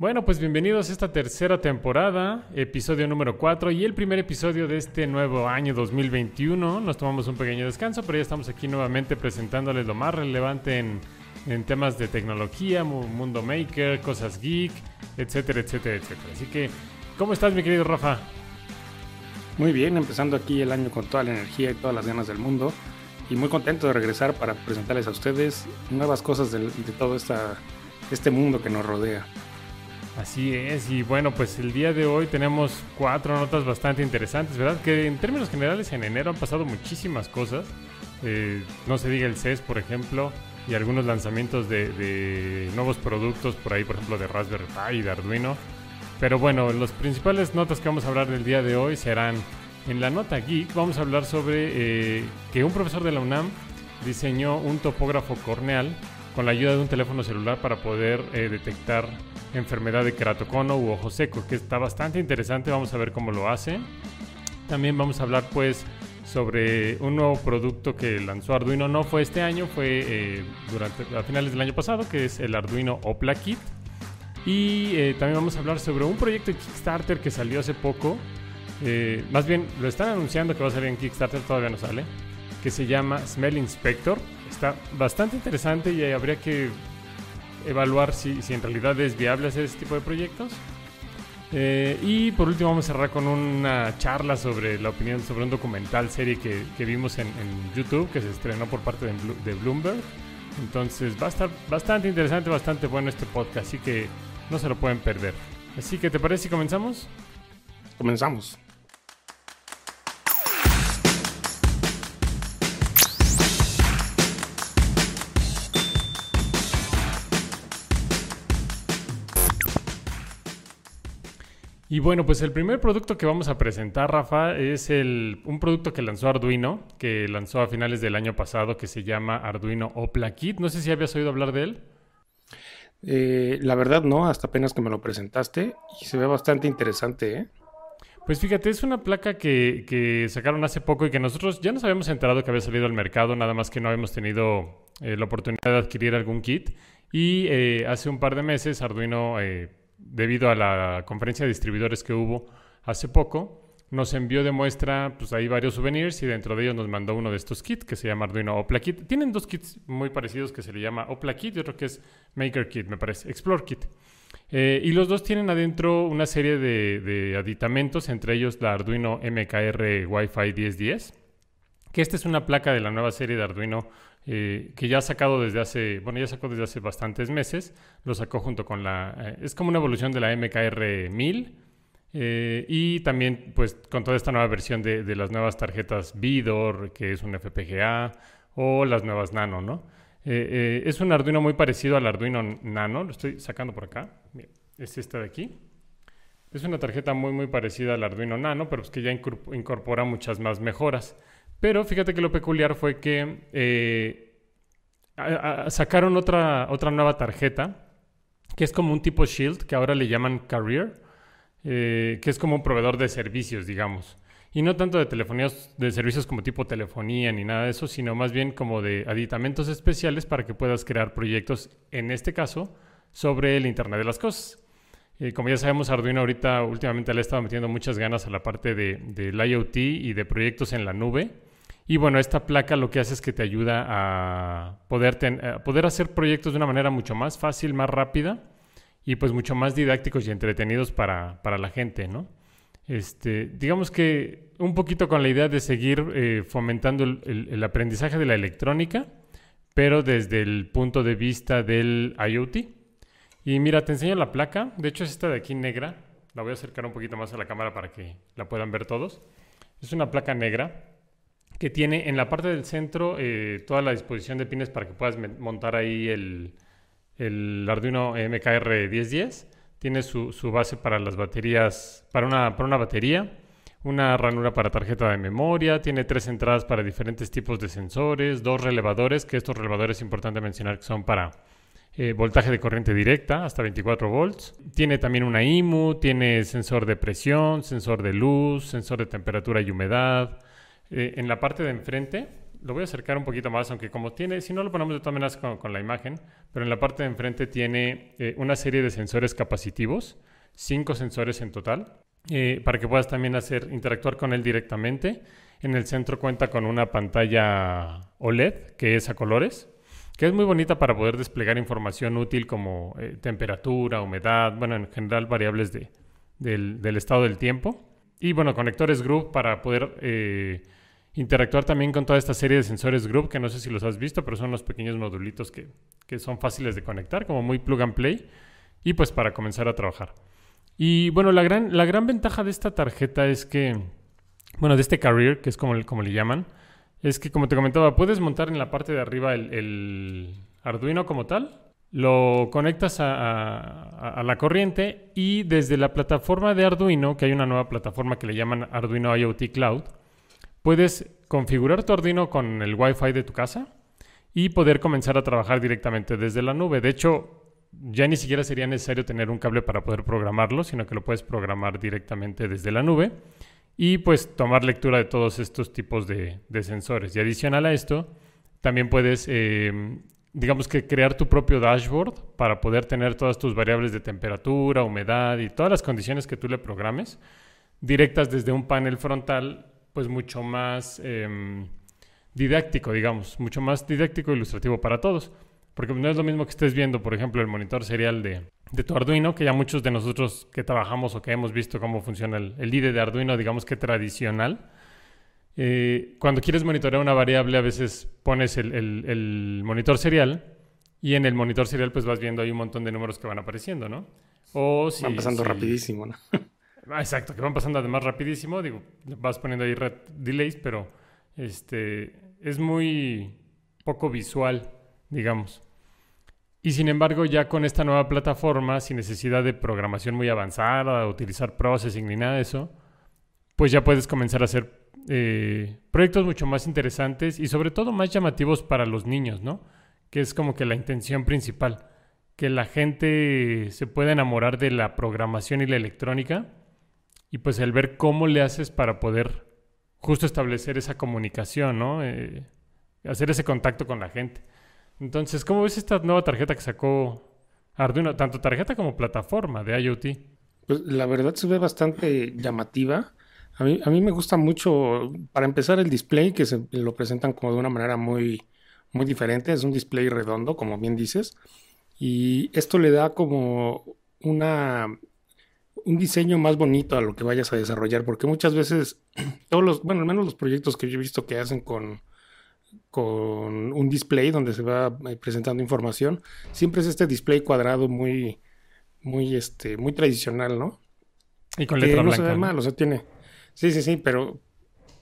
Bueno, pues bienvenidos a esta tercera temporada, episodio número 4 y el primer episodio de este nuevo año 2021. Nos tomamos un pequeño descanso, pero ya estamos aquí nuevamente presentándoles lo más relevante en, temas de tecnología, mundo maker, cosas geek, etcétera, etcétera, etcétera. Así que, ¿cómo estás mi querido Rafa? Muy bien, empezando aquí el año con toda la energía y todas las ganas del mundo y muy contento de regresar para presentarles a ustedes nuevas cosas de, todo este mundo que nos rodea. Así es, y bueno, pues el día de hoy tenemos cuatro notas bastante interesantes, ¿verdad? Que en términos generales en enero han pasado muchísimas cosas. Eh, no se diga el CES, por ejemplo, y algunos lanzamientos de, nuevos productos por ahí, por ejemplo, de Raspberry Pi y de Arduino. Pero bueno, las principales notas que vamos a hablar del día de hoy serán en la nota geek. Vamos a hablar sobre eh, que un profesor de la UNAM diseñó un topógrafo corneal con la ayuda de un teléfono celular para poder eh, detectar enfermedad de keratocono u ojo seco, que está bastante interesante, vamos a ver cómo lo hace. También vamos a hablar pues sobre un nuevo producto que lanzó Arduino, no fue este año, fue eh, durante a finales del año pasado, que es el Arduino Opla Kit. Y eh, también vamos a hablar sobre un proyecto de Kickstarter que salió hace poco. Eh, más bien, lo están anunciando que va a salir en Kickstarter, todavía no sale. Que se llama Smell Inspector. Está bastante interesante y habría que evaluar si, si en realidad es viable hacer este tipo de proyectos. Eh, y por último vamos a cerrar con una charla sobre la opinión sobre un documental serie que, que vimos en, en, YouTube que se estrenó por parte de, de, Bloomberg. Entonces va a estar bastante interesante, bastante bueno este podcast, así que no se lo pueden perder. Así que ¿te parece si comenzamos? Comenzamos. Y bueno, pues el primer producto que vamos a presentar, Rafa, es el, un producto que lanzó Arduino, que lanzó a finales del año pasado, que se llama Arduino Opla Kit. No sé si habías oído hablar de él. Eh, la verdad no, hasta apenas que me lo presentaste y se ve bastante interesante, ¿eh? Pues fíjate, es una placa que, que, sacaron hace poco y que nosotros ya nos habíamos enterado que había salido al mercado, nada más que no habíamos tenido eh, la oportunidad de adquirir algún kit. Y eh, hace un par de meses Arduino eh, debido a la conferencia de distribuidores que hubo hace poco, nos envió de muestra pues ahí varios souvenirs y dentro de ellos nos mandó uno de estos kits que se llama Arduino Opla Kit. Tienen dos kits muy parecidos que se le llama Opla Kit y otro que es Maker Kit, me parece, Explore Kit. Eh, y los dos tienen adentro una serie de, de, aditamentos, entre ellos la Arduino MKR Wi-Fi 1010, que esta es una placa de la nueva serie de Arduino eh, que ya ha sacado desde hace, bueno, ya sacó desde hace bastantes meses, lo sacó junto con la, eh, es como una evolución de la MKR 1000 eh, y también pues con toda esta nueva versión de, de, las nuevas tarjetas Vidor, que es un FPGA, o las nuevas Nano, ¿no? es un Arduino muy parecido al Arduino Nano, lo estoy sacando por acá, es esta de aquí. Es una tarjeta muy muy parecida al Arduino Nano, pero es que ya incorpora muchas más mejoras. Pero fíjate que lo peculiar fue que eh, sacaron otra, otra nueva tarjeta, que es como un tipo Shield, que ahora le llaman Career, eh, que es como un proveedor de servicios, digamos. Y no tanto de telefonías, de servicios como tipo telefonía ni nada de eso, sino más bien como de aditamentos especiales para que puedas crear proyectos, en este caso, sobre el Internet de las Cosas. Eh, como ya sabemos, Arduino ahorita últimamente le ha estado metiendo muchas ganas a la parte del de, IoT y de proyectos en la nube. Y bueno, esta placa lo que hace es que te ayuda a poder, poder hacer proyectos de una manera mucho más fácil, más rápida y pues mucho más didácticos y entretenidos para, para la gente, ¿no? Este, digamos que un poquito con la idea de seguir eh, fomentando el, el, el, aprendizaje de la electrónica, pero desde el punto de vista del IoT. Y mira, te enseño la placa. De hecho, es esta de aquí negra. La voy a acercar un poquito más a la cámara para que la puedan ver todos. Es una placa negra que tiene en la parte del centro eh, toda la disposición de pines para que puedas montar ahí el, el Arduino MKR 1010. Tiene su, su, base para las baterías, para una, para una batería, una ranura para tarjeta de memoria, tiene tres entradas para diferentes tipos de sensores, dos relevadores, que estos relevadores es importante mencionar que son para eh, voltaje de corriente directa hasta 24 volts. Tiene también una IMU, tiene sensor de presión, sensor de luz, sensor de temperatura y humedad, eh, en la parte de enfrente lo voy a acercar un poquito más, aunque como tiene, si no lo ponemos de todas maneras con, la imagen, pero en la parte de enfrente tiene eh, una serie de sensores capacitivos, cinco sensores en total, eh, para que puedas también hacer, interactuar con él directamente. En el centro cuenta con una pantalla OLED que es a colores, que es muy bonita para poder desplegar información útil como eh, temperatura, humedad, bueno, en general variables de, del, del, estado del tiempo. Y bueno, conectores Group para poder interactuar también con toda esta serie de sensores Group, que no sé si los has visto, pero son los pequeños modulitos que, que son fáciles de conectar, como muy plug and play, y pues para comenzar a trabajar. Y bueno, la gran, la gran ventaja de esta tarjeta es que, bueno, de este Carrier, que es como, como le llaman, es que como te comentaba, puedes montar en la parte de arriba el, Arduino como tal, lo conectas a, la corriente y desde la plataforma de Arduino, que hay una nueva plataforma que le llaman Arduino IoT Cloud, puedes configurar tu Arduino con el Wi-Fi de tu casa y poder comenzar a trabajar directamente desde la nube. De hecho, ya ni siquiera sería necesario tener un cable para poder programarlo, sino que lo puedes programar directamente desde la nube y pues tomar lectura de todos estos tipos de, sensores. Y adicional a esto, también puedes, eh, digamos que crear tu propio dashboard para poder tener todas tus variables de temperatura, humedad y todas las condiciones que tú le programes directas desde un panel frontal, pues mucho más em, didáctico, digamos, mucho más didáctico e ilustrativo para todos. Porque no es lo mismo que estés viendo, por ejemplo, el monitor serial de, de tu Arduino, que ya muchos de nosotros que trabajamos o que hemos visto cómo funciona el, el IDE de Arduino, digamos que tradicional. Eh, cuando quieres monitorear una variable, a veces pones el, el, monitor serial y en el monitor serial pues vas viendo ahí un montón de números que van apareciendo, ¿no? O si, van pasando rapidísimo, ¿no? Exacto, que van pasando además rapidísimo, digo, vas poniendo ahí red delays, pero este es muy poco visual, digamos. Y sin embargo, ya con esta nueva plataforma, sin necesidad de programación muy avanzada, utilizar processing ni nada de eso, pues ya puedes comenzar a hacer eh, proyectos mucho más interesantes y sobre todo más llamativos para los niños, ¿no? Que es como que la intención principal, que la gente se pueda enamorar de la programación y la electrónica y pues el ver cómo le haces para poder justo establecer esa comunicación, ¿no? Eh, hacer ese contacto con la gente. Entonces, ¿cómo ves esta nueva tarjeta que sacó Arduino? Tanto tarjeta como plataforma de IoT. Pues la verdad se ve bastante llamativa. A mí, a mí me gusta mucho, para empezar, el display, que se lo presentan como de una manera muy, muy diferente. Es un display redondo, como bien dices. Y esto le da como una un diseño más bonito a lo que vayas a desarrollar, porque muchas veces todos los, bueno, al menos los proyectos que yo he visto que hacen con, con un display donde se va eh, presentando información. Siempre es este display cuadrado muy, muy, este, muy tradicional, ¿no? Y con letra no se ve mal, o sea, tiene. Sí, sí, sí, pero,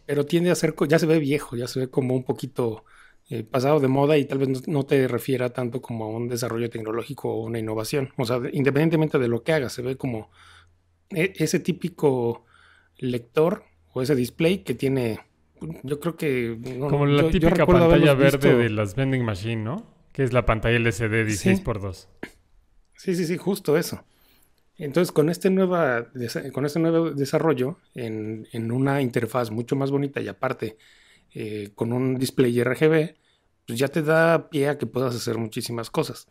pero tiende a ser, ya se ve viejo, ya se ve como un poquito eh, pasado de moda y tal vez no, te refiera tanto como a un desarrollo tecnológico o una innovación. O sea, independientemente de lo que haga, se ve como ese típico lector o ese display que tiene yo creo que... Como la típica pantalla verde de las vending machine, ¿no? Que es la pantalla LCD 16x2. Sí, sí, sí, justo eso. Entonces, con este, nueva, con este nuevo desarrollo en, una interfaz mucho más bonita y aparte eh, con un display RGB, pues ya te da pie a que puedas hacer muchísimas cosas.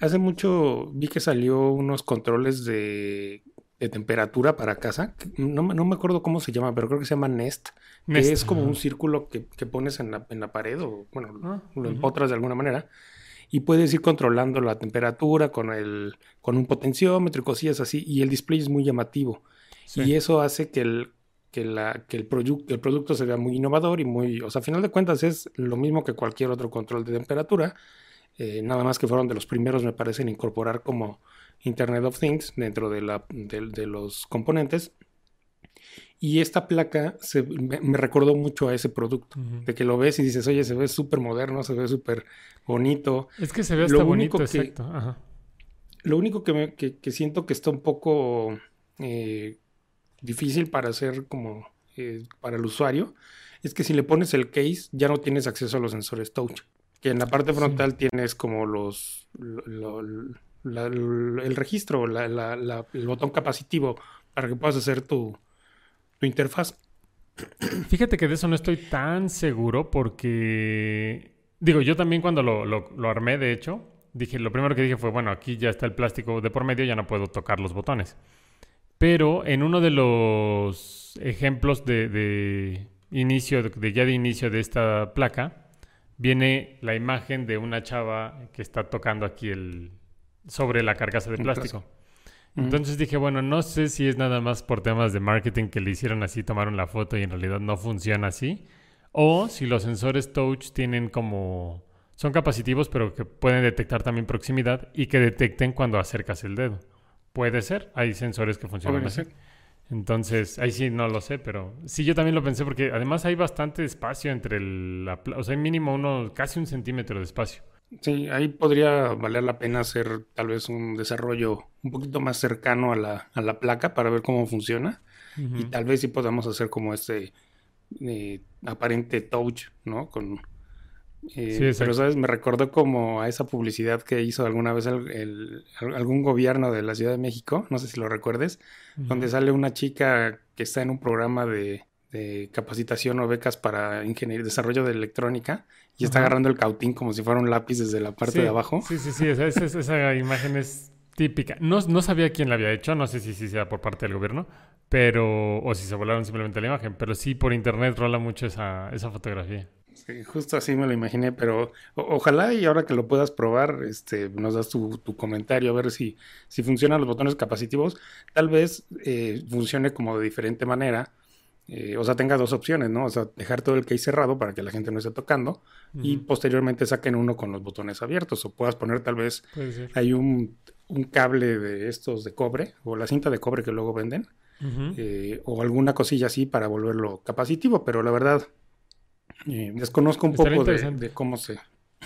Hace mucho vi que salió unos controles de de temperatura para casa. No, no, me acuerdo cómo se llama, pero creo que se llama Nest. Que es como un círculo que, pones en la, en la, pared o, bueno, ah, lo empotras de alguna manera. Y puedes ir controlando la temperatura con, el, con un potenciómetro y cosillas así. Y el display es muy llamativo. Y eso hace que el, que, la, que el, el producto se vea muy innovador y muy... O sea, a final de cuentas es lo mismo que cualquier otro control de temperatura. Eh, nada más que fueron de los primeros, me parece, en incorporar como Internet of Things dentro de, la, de, los componentes. Y esta placa se, me, recordó mucho a ese producto, de que lo ves y dices, oye, se ve súper moderno, se ve súper bonito. Es que se ve hasta bonito, exacto. Lo único que, me, que, siento que está un poco eh, difícil para hacer como eh, para el usuario es que si le pones el case ya no tienes acceso a los sensores touch. Que en la parte frontal tienes como los, el registro, el botón capacitivo para que puedas hacer tu, interfaz. Fíjate que de eso no estoy tan seguro porque, digo, yo también cuando lo, lo, lo armé, de hecho, dije, lo primero que dije fue, bueno, aquí ya está el plástico de por medio, ya no puedo tocar los botones. Pero en uno de los ejemplos de, de inicio, de, ya de inicio de esta placa, viene la imagen de una chava que está tocando aquí el sobre la carcasa de plástico. Entonces dije, bueno, no sé si es nada más por temas de marketing que le hicieron así, tomaron la foto y en realidad no funciona así. O si los sensores touch tienen como... Son capacitivos, pero que pueden detectar también proximidad y que detecten cuando acercas el dedo. Puede ser, hay sensores que funcionan así. Entonces, ahí sí no lo sé, pero sí yo también lo pensé porque además hay bastante espacio entre el... o sea, hay mínimo uno, casi un centímetro de espacio. Sí, ahí podría valer la pena hacer tal vez un desarrollo un poquito más cercano a la, a la placa para ver cómo funciona. Y tal vez sí podamos hacer como este eh, aparente touch, ¿no? Con, eh, pero, ¿sabes? Me recordó como a esa publicidad que hizo alguna vez el, algún gobierno de la Ciudad de México, no sé si lo recuerdes, donde sale una chica que está en un programa de, de capacitación o becas para ingeniería, desarrollo de electrónica y está agarrando el cautín como si fuera un lápiz desde la parte de abajo. Sí, sí, sí, esa, esa, imagen es típica. No, no, sabía quién la había hecho, no sé si, si sea por parte del gobierno, pero o si se volaron simplemente la imagen, pero sí por internet rola mucho esa, esa fotografía. Sí, justo así me lo imaginé, pero ojalá y ahora que lo puedas probar, este, nos das tu, tu, comentario a ver si, si funcionan los botones capacitivos. Tal vez eh, funcione como de diferente manera eh, o sea, tenga dos opciones, ¿no? O sea, dejar todo el case cerrado para que la gente no esté tocando y posteriormente saquen uno con los botones abiertos o puedas poner tal vez hay un, cable de estos de cobre o la cinta de cobre que luego venden eh, o alguna cosilla así para volverlo capacitivo, pero la verdad eh, desconozco un poco de, cómo se,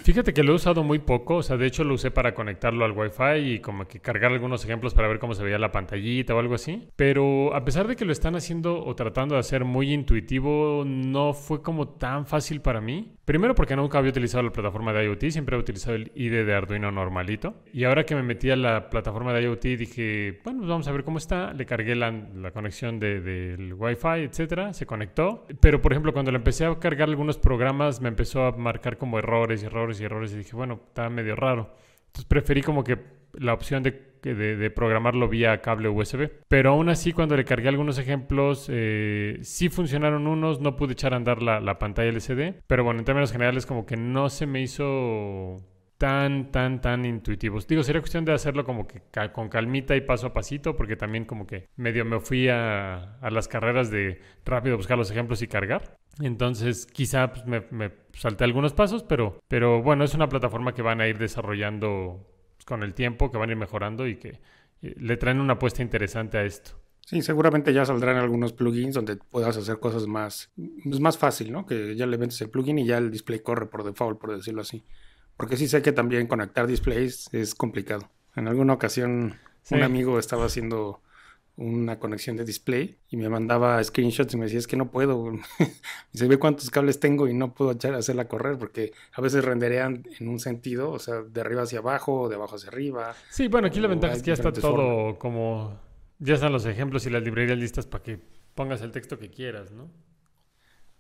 Fíjate que lo he usado muy poco, o sea, de hecho lo usé para conectarlo al Wi-Fi y como que cargar algunos ejemplos para ver cómo se veía la pantallita o algo así. Pero a pesar de que lo están haciendo o tratando de hacer muy intuitivo, no fue como tan fácil para mí. Primero porque nunca había utilizado la plataforma de IoT, siempre he utilizado el IDE de Arduino normalito. Y ahora que me metí a la plataforma de IoT dije, bueno, pues vamos a ver cómo está. Le cargué la, conexión del de, Wi-Fi, etcétera, se conectó. Pero por ejemplo, cuando le empecé a cargar algunos programas, me empezó a marcar como errores y errores y errores. Y dije, bueno, está medio raro. Entonces preferí como que la opción de, programarlo vía cable USB. Pero aún así, cuando le cargué algunos ejemplos, eh, sí funcionaron unos, no pude echar a andar la, la pantalla LCD. Pero bueno, en términos generales, como que no se me hizo tan, tan, tan intuitivos. Digo, sería cuestión de hacerlo como que con calmita y paso a pasito, porque también como que medio me fui a, a las carreras de rápido buscar los ejemplos y cargar. Entonces, quizá pues, me, me, salté algunos pasos, pero, pero bueno, es una plataforma que van a ir desarrollando con el tiempo, que van a ir mejorando y que eh, le traen una apuesta interesante a esto. Sí, seguramente ya saldrán algunos plugins donde puedas hacer cosas más, pues, más fácil, ¿no? Que ya le vendes el plugin y ya el display corre por default, por decirlo así. Porque sí sé que también conectar displays es complicado. En alguna ocasión un amigo estaba haciendo una conexión de display y me mandaba screenshots y me decía es que no puedo y se ve cuántos cables tengo y no puedo echar, hacerla correr porque a veces renderean en un sentido o sea de arriba hacia abajo de abajo hacia arriba. Sí bueno aquí la ventaja es que ya está todo como ya están los ejemplos y las librerías listas para que pongas el texto que quieras no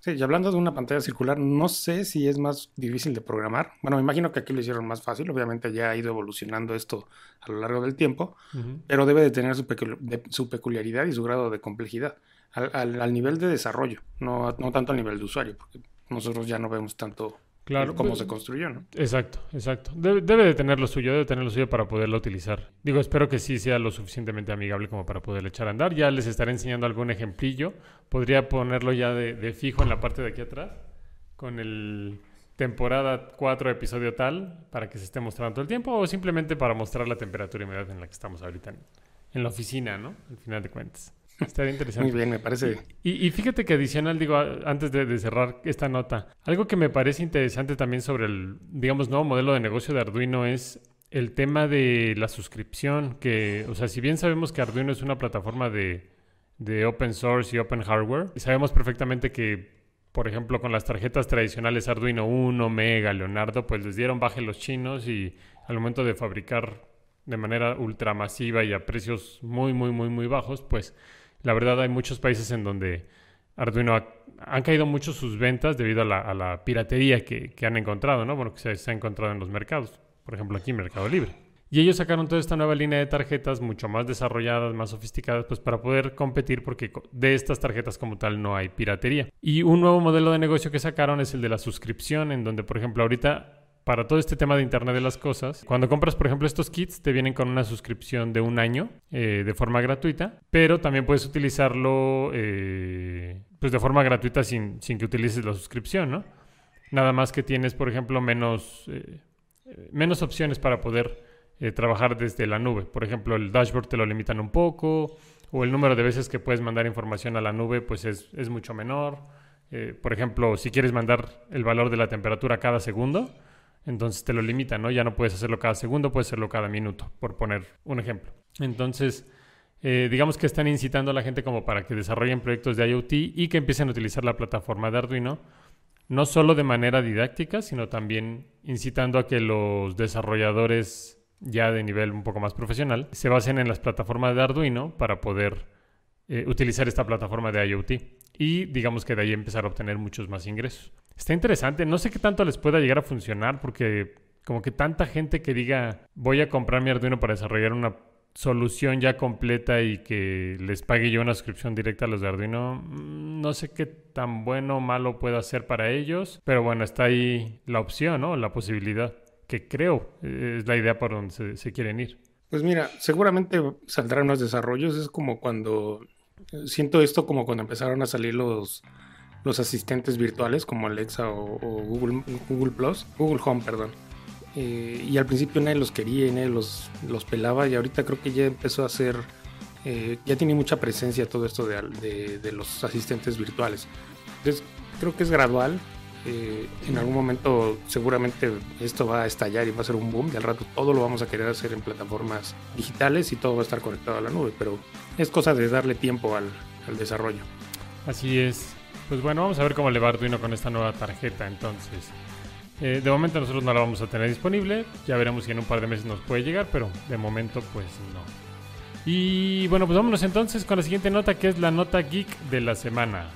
Sí, y hablando de una pantalla circular, no sé si es más difícil de programar. Bueno, me imagino que aquí lo hicieron más fácil. Obviamente ya ha ido evolucionando esto a lo largo del tiempo, pero debe de tener su, peculiaridad y su grado de complejidad al, nivel de desarrollo, no, no tanto al nivel de usuario, porque nosotros ya no vemos tanto Claro. Cómo pues, se construyó, ¿no? Exacto, exacto. Debe, de tener lo suyo, debe tener lo suyo para poderlo utilizar. Digo, espero que sí sea lo suficientemente amigable como para poderle echar a andar. Ya les estaré enseñando algún ejemplillo. Podría ponerlo ya de, fijo en la parte de aquí atrás, con el temporada 4, episodio tal, para que se esté mostrando todo el tiempo, o simplemente para mostrar la temperatura y humedad en la que estamos ahorita en, en la oficina, ¿no? Al final de cuentas. Estaría interesante. Muy bien, me parece. Y, fíjate que adicional, digo, antes de, cerrar esta nota, algo que me parece interesante también sobre el, digamos, nuevo modelo de negocio de Arduino es el tema de la suscripción, que, o sea, si bien sabemos que Arduino es una plataforma de, de open source y open hardware, sabemos perfectamente que, por ejemplo, con las tarjetas tradicionales Arduino 1, Mega, Leonardo, pues les dieron baje los chinos y al momento de fabricar de manera ultramasiva y a precios muy, muy, muy, muy bajos, pues la verdad hay muchos países en donde Arduino han caído mucho sus ventas debido a la, piratería que, han encontrado, ¿no? Bueno, que se, ha encontrado en los mercados, por ejemplo aquí Mercado Libre. Y ellos sacaron toda esta nueva línea de tarjetas mucho más desarrolladas, más sofisticadas, pues para poder competir porque de estas tarjetas como tal no hay piratería. Y un nuevo modelo de negocio que sacaron es el de la suscripción, en donde por ejemplo ahorita para todo este tema de Internet de las Cosas, cuando compras, por ejemplo, estos kits, te vienen con una suscripción de un año eh, de forma gratuita, pero también puedes utilizarlo eh, pues de forma gratuita sin, sin, que utilices la suscripción, ¿no? Nada más que tienes, por ejemplo, menos, eh, menos opciones para poder trabajar desde la nube. Por ejemplo, el dashboard te lo limitan un poco, o el número de veces que puedes mandar información a la nube pues es, es mucho menor. por ejemplo, si quieres mandar el valor de la temperatura cada segundo, entonces te lo limita, ¿no? Ya no puedes hacerlo cada segundo, puedes hacerlo cada minuto, por poner un ejemplo. Entonces, eh, digamos que están incitando a la gente como para que desarrollen proyectos de IoT y que empiecen a utilizar la plataforma de Arduino, no solo de manera didáctica, sino también incitando a que los desarrolladores ya de nivel un poco más profesional se basen en las plataformas de Arduino para poder eh, utilizar esta plataforma de IoT y digamos que de ahí empezar a obtener muchos más ingresos. Está interesante, no sé qué tanto les pueda llegar a funcionar porque como que tanta gente que diga voy a comprar mi Arduino para desarrollar una solución ya completa y que les pague yo una suscripción directa a los de Arduino, mm, no sé qué tan bueno o malo pueda ser para ellos, pero bueno, está ahí la opción, ¿no? La posibilidad, que creo eh, es la idea por donde se, quieren ir. Pues mira, seguramente saldrán los desarrollos, es como cuando, siento esto como cuando empezaron a salir los los asistentes virtuales como Alexa o, Google, Google Plus, Google Home, perdón. Eh, y al principio nadie los quería y nadie los, los pelaba y ahorita creo que ya empezó a ser, eh, ya tiene mucha presencia todo esto de, de, los asistentes virtuales. Entonces creo que es gradual. Eh, en algún momento seguramente esto va a estallar y va a ser un boom y al rato todo lo vamos a querer hacer en plataformas digitales y todo va a estar conectado a la nube, pero es cosa de darle tiempo al, desarrollo. Así es. Pues bueno, vamos a ver cómo le va Arduino con esta nueva tarjeta entonces. Eh, de momento nosotros no la vamos a tener disponible, ya veremos si en un par de meses nos puede llegar, pero de momento pues no. Y bueno, pues vámonos entonces con la siguiente nota que es la nota geek de la semana.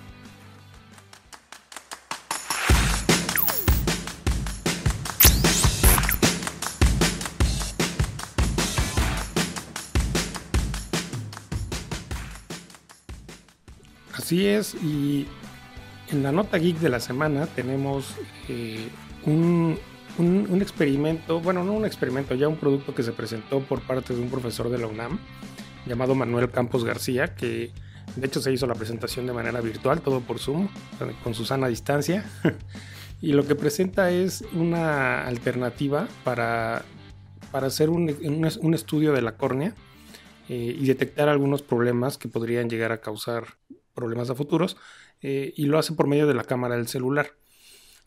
Así es, y en la nota geek de la semana tenemos eh, un, experimento, bueno, no un experimento, ya un producto que se presentó por parte de un profesor de la UNAM llamado Manuel Campos García, que de hecho se hizo la presentación de manera virtual, todo por Zoom, con su sana distancia. y lo que presenta es una alternativa para, para hacer un, estudio de la córnea eh, y detectar algunos problemas que podrían llegar a causar problemas a futuros eh, y lo hace por medio de la cámara del celular.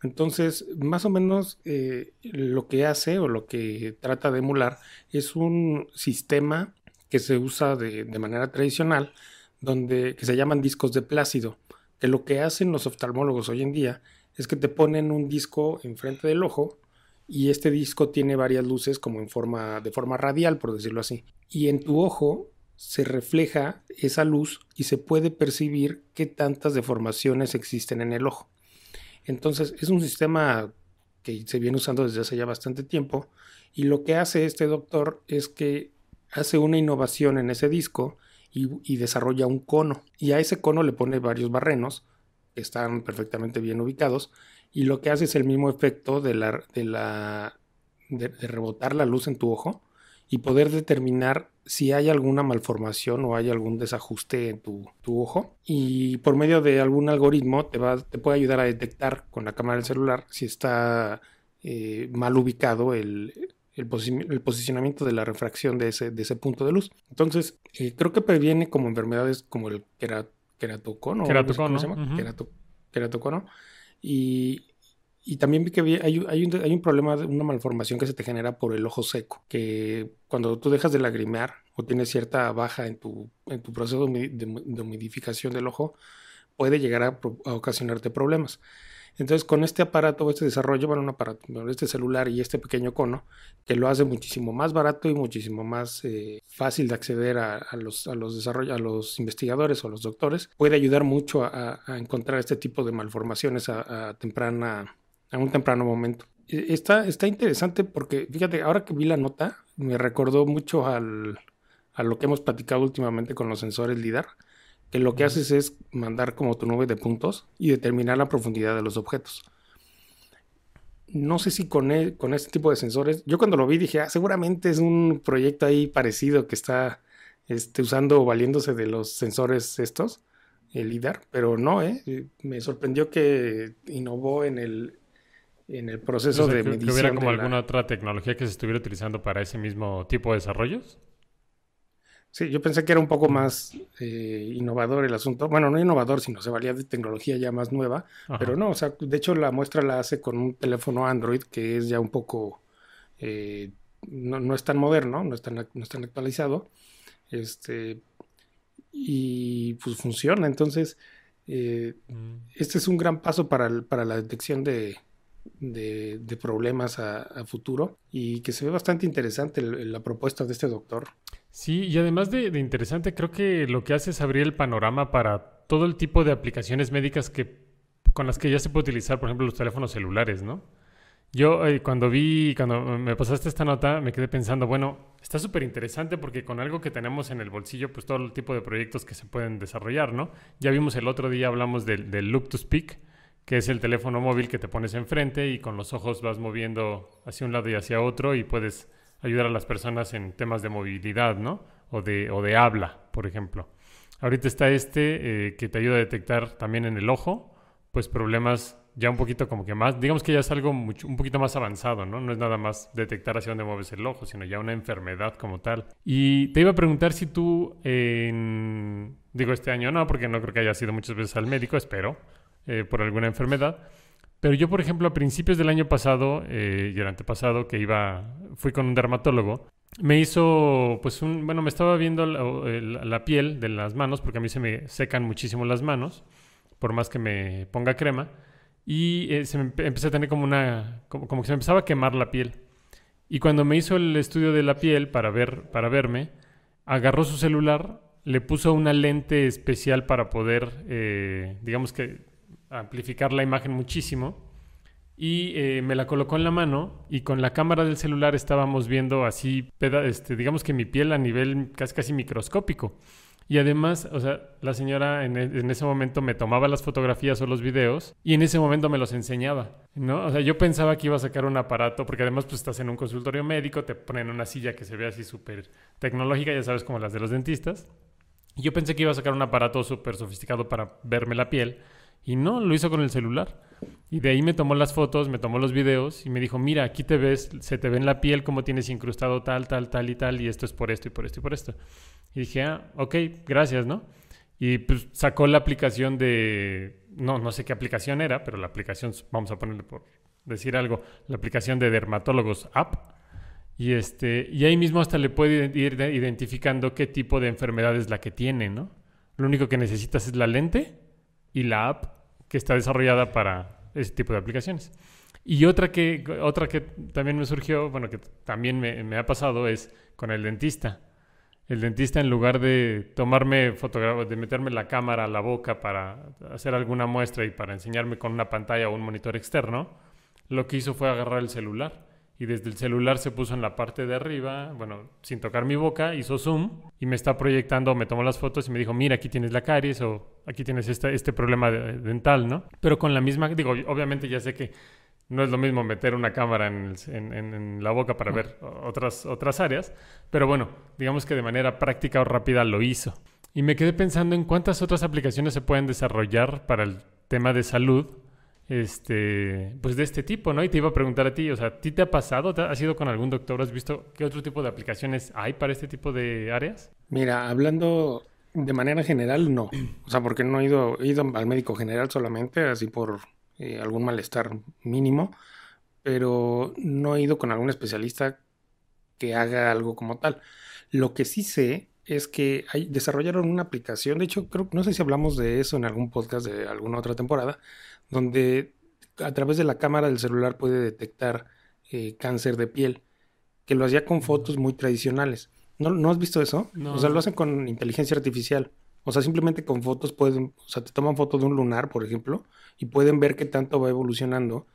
Entonces, más o menos eh, lo que hace o lo que trata de emular es un sistema que se usa de, manera tradicional, donde, que se llaman discos de plácido, que lo que hacen los oftalmólogos hoy en día es que te ponen un disco enfrente del ojo y este disco tiene varias luces como en forma de forma radial, por decirlo así. Y en tu ojo se refleja esa luz y se puede percibir qué tantas deformaciones existen en el ojo. Entonces es un sistema que se viene usando desde hace ya bastante tiempo y lo que hace este doctor es que hace una innovación en ese disco y, desarrolla un cono y a ese cono le pone varios barrenos que están perfectamente bien ubicados y lo que hace es el mismo efecto de, la, de, la, de rebotar la luz en tu ojo y poder determinar si hay alguna malformación o hay algún desajuste en tu, ojo. Y por medio de algún algoritmo te, va, te puede ayudar a detectar con la cámara del celular si está eh, mal ubicado el, el, posicionamiento de la refracción de ese, de ese punto de luz. Entonces, eh, creo que previene como enfermedades como el queratocono. Queratocono. Queratocono. Y y también vi que hay, hay, un, hay un problema, una malformación que se te genera por el ojo seco, que cuando tú dejas de lagrimear o tienes cierta baja en tu, en tu proceso de, humidificación del ojo, puede llegar a, ocasionarte problemas. Entonces, con este aparato, este desarrollo, bueno, un aparato, este celular y este pequeño cono, que lo hace muchísimo más barato y muchísimo más eh, fácil de acceder a, los, a, los a los investigadores o a los doctores, puede ayudar mucho a, encontrar este tipo de malformaciones a, temprana, a un temprano momento. E, está, está interesante porque, fíjate, ahora que vi la nota, me recordó mucho al, a lo que hemos platicado últimamente con los sensores LIDAR que lo que haces es mandar como tu nube de puntos y determinar la profundidad de los objetos. No sé si con, e, con este tipo de sensores, yo cuando lo vi dije, ah, seguramente es un proyecto ahí parecido que está este, usando o valiéndose de los sensores estos, el LIDAR, pero no, ¿eh? me sorprendió que innovó en el, en el proceso de medición. ¿Que hubiera como alguna otra tecnología que se estuviera utilizando para ese mismo tipo de desarrollos? Sí, yo pensé que era un poco más eh, innovador el asunto. Bueno, no innovador, sino se valía de tecnología ya más nueva. Pero no, o sea, de hecho la muestra la hace con un teléfono Android que es ya un poco... Eh, no, es tan moderno, no es tan, no es tan actualizado. Este, y pues funciona. Entonces, eh, mm. este es un gran paso para, para la detección de, de, problemas a, futuro y que se ve bastante interesante la propuesta de este doctor. Sí, y además de, interesante, creo que lo que hace es abrir el panorama para todo el tipo de aplicaciones médicas que, con las que ya se puede utilizar, por ejemplo, los teléfonos celulares, ¿no? Yo eh, cuando vi, cuando me pasaste esta nota, me quedé pensando, bueno, está súper interesante porque con algo que tenemos en el bolsillo, pues todo el tipo de proyectos que se pueden desarrollar, ¿no? Ya vimos el otro día, hablamos del, del Loop to Speak, que es el teléfono móvil que te pones enfrente y con los ojos vas moviendo hacia un lado y hacia otro y puedes ayudar a las personas en temas de movilidad, ¿no? O de, o de habla, por ejemplo. Ahorita está este eh, que te ayuda a detectar también en el ojo, pues problemas ya un poquito como que más, digamos que ya es algo mucho, un poquito más avanzado, ¿no? No es nada más detectar hacia dónde mueves el ojo, sino ya una enfermedad como tal. Y te iba a preguntar si tú, en, digo este año no, porque no creo que haya sido muchas veces al médico, espero, eh, por alguna enfermedad. Pero yo, por ejemplo, a principios del año pasado eh, y el antepasado, que iba, fui con un dermatólogo, me hizo, pues, un, bueno, me estaba viendo la, piel de las manos, porque a mí se me secan muchísimo las manos, por más que me ponga crema, y eh, se me empecé a tener como una, como, que se me empezaba a quemar la piel. Y cuando me hizo el estudio de la piel para ver, para verme, agarró su celular, le puso una lente especial para poder, eh, digamos que amplificar la imagen muchísimo y eh, me la colocó en la mano y con la cámara del celular estábamos viendo así, este, digamos que mi piel a nivel casi, casi microscópico. Y además, o sea, la señora en, e, en, ese momento me tomaba las fotografías o los videos y en ese momento me los enseñaba, ¿no? O sea, yo pensaba que iba a sacar un aparato, porque además pues estás en un consultorio médico, te ponen una silla que se ve así súper tecnológica, ya sabes, como las de los dentistas. Yo pensé que iba a sacar un aparato súper sofisticado para verme la piel y no, lo hizo con el celular. Y de ahí me tomó las fotos, me tomó los videos y me dijo, mira, aquí te ves, se te ve en la piel cómo tienes incrustado tal, tal, tal y tal, y esto es por esto y por esto y por esto. Y dije, ah, ok, gracias, ¿no? Y pues sacó la aplicación de, no, no sé qué aplicación era, pero la aplicación, vamos a ponerle por decir algo, la aplicación de Dermatólogos App. Y, este, y ahí mismo hasta le puede ir identificando qué tipo de enfermedad es la que tiene, ¿no? Lo único que necesitas es la lente y la app que está desarrollada para ese tipo de aplicaciones. Y otra que, otra que también me surgió, bueno, que también me, ha pasado es con el dentista. El dentista en lugar de tomarme fotografías, de meterme la cámara a la boca para hacer alguna muestra y para enseñarme con una pantalla o un monitor externo, lo que hizo fue agarrar el celular y desde el celular se puso en la parte de arriba, bueno, sin tocar mi boca, hizo zoom y me está proyectando, me tomó las fotos y me dijo, mira, aquí tienes la caries o aquí tienes este, este problema dental, ¿no? Pero con la misma, digo, obviamente ya sé que no es lo mismo meter una cámara en, en, la boca para ver otras, otras áreas, pero bueno, digamos que de manera práctica o rápida lo hizo. Y me quedé pensando en cuántas otras aplicaciones se pueden desarrollar para el tema de salud este, pues de este tipo, ¿no? Y te iba a preguntar a ti, o sea, ¿a ti te ha pasado? ¿Has ido con algún doctor? ¿Has visto qué otro tipo de aplicaciones hay para este tipo de áreas? Mira, hablando de manera general, no. O sea, porque no he ido, ido al médico general solamente, así por eh, algún malestar mínimo, pero no he ido con algún especialista que haga algo como tal. Lo que sí sé es que hay, desarrollaron una aplicación, de hecho, creo, no sé si hablamos de eso en algún podcast de alguna otra temporada, donde a través de la cámara del celular puede detectar eh, cáncer de piel, que lo hacía con fotos muy tradicionales. ¿No, ¿no has visto eso? No. O sea, lo hacen con inteligencia artificial. O sea, simplemente con fotos pueden, o sea, te toman foto de un lunar, por ejemplo, y pueden ver qué tanto va evolucionando.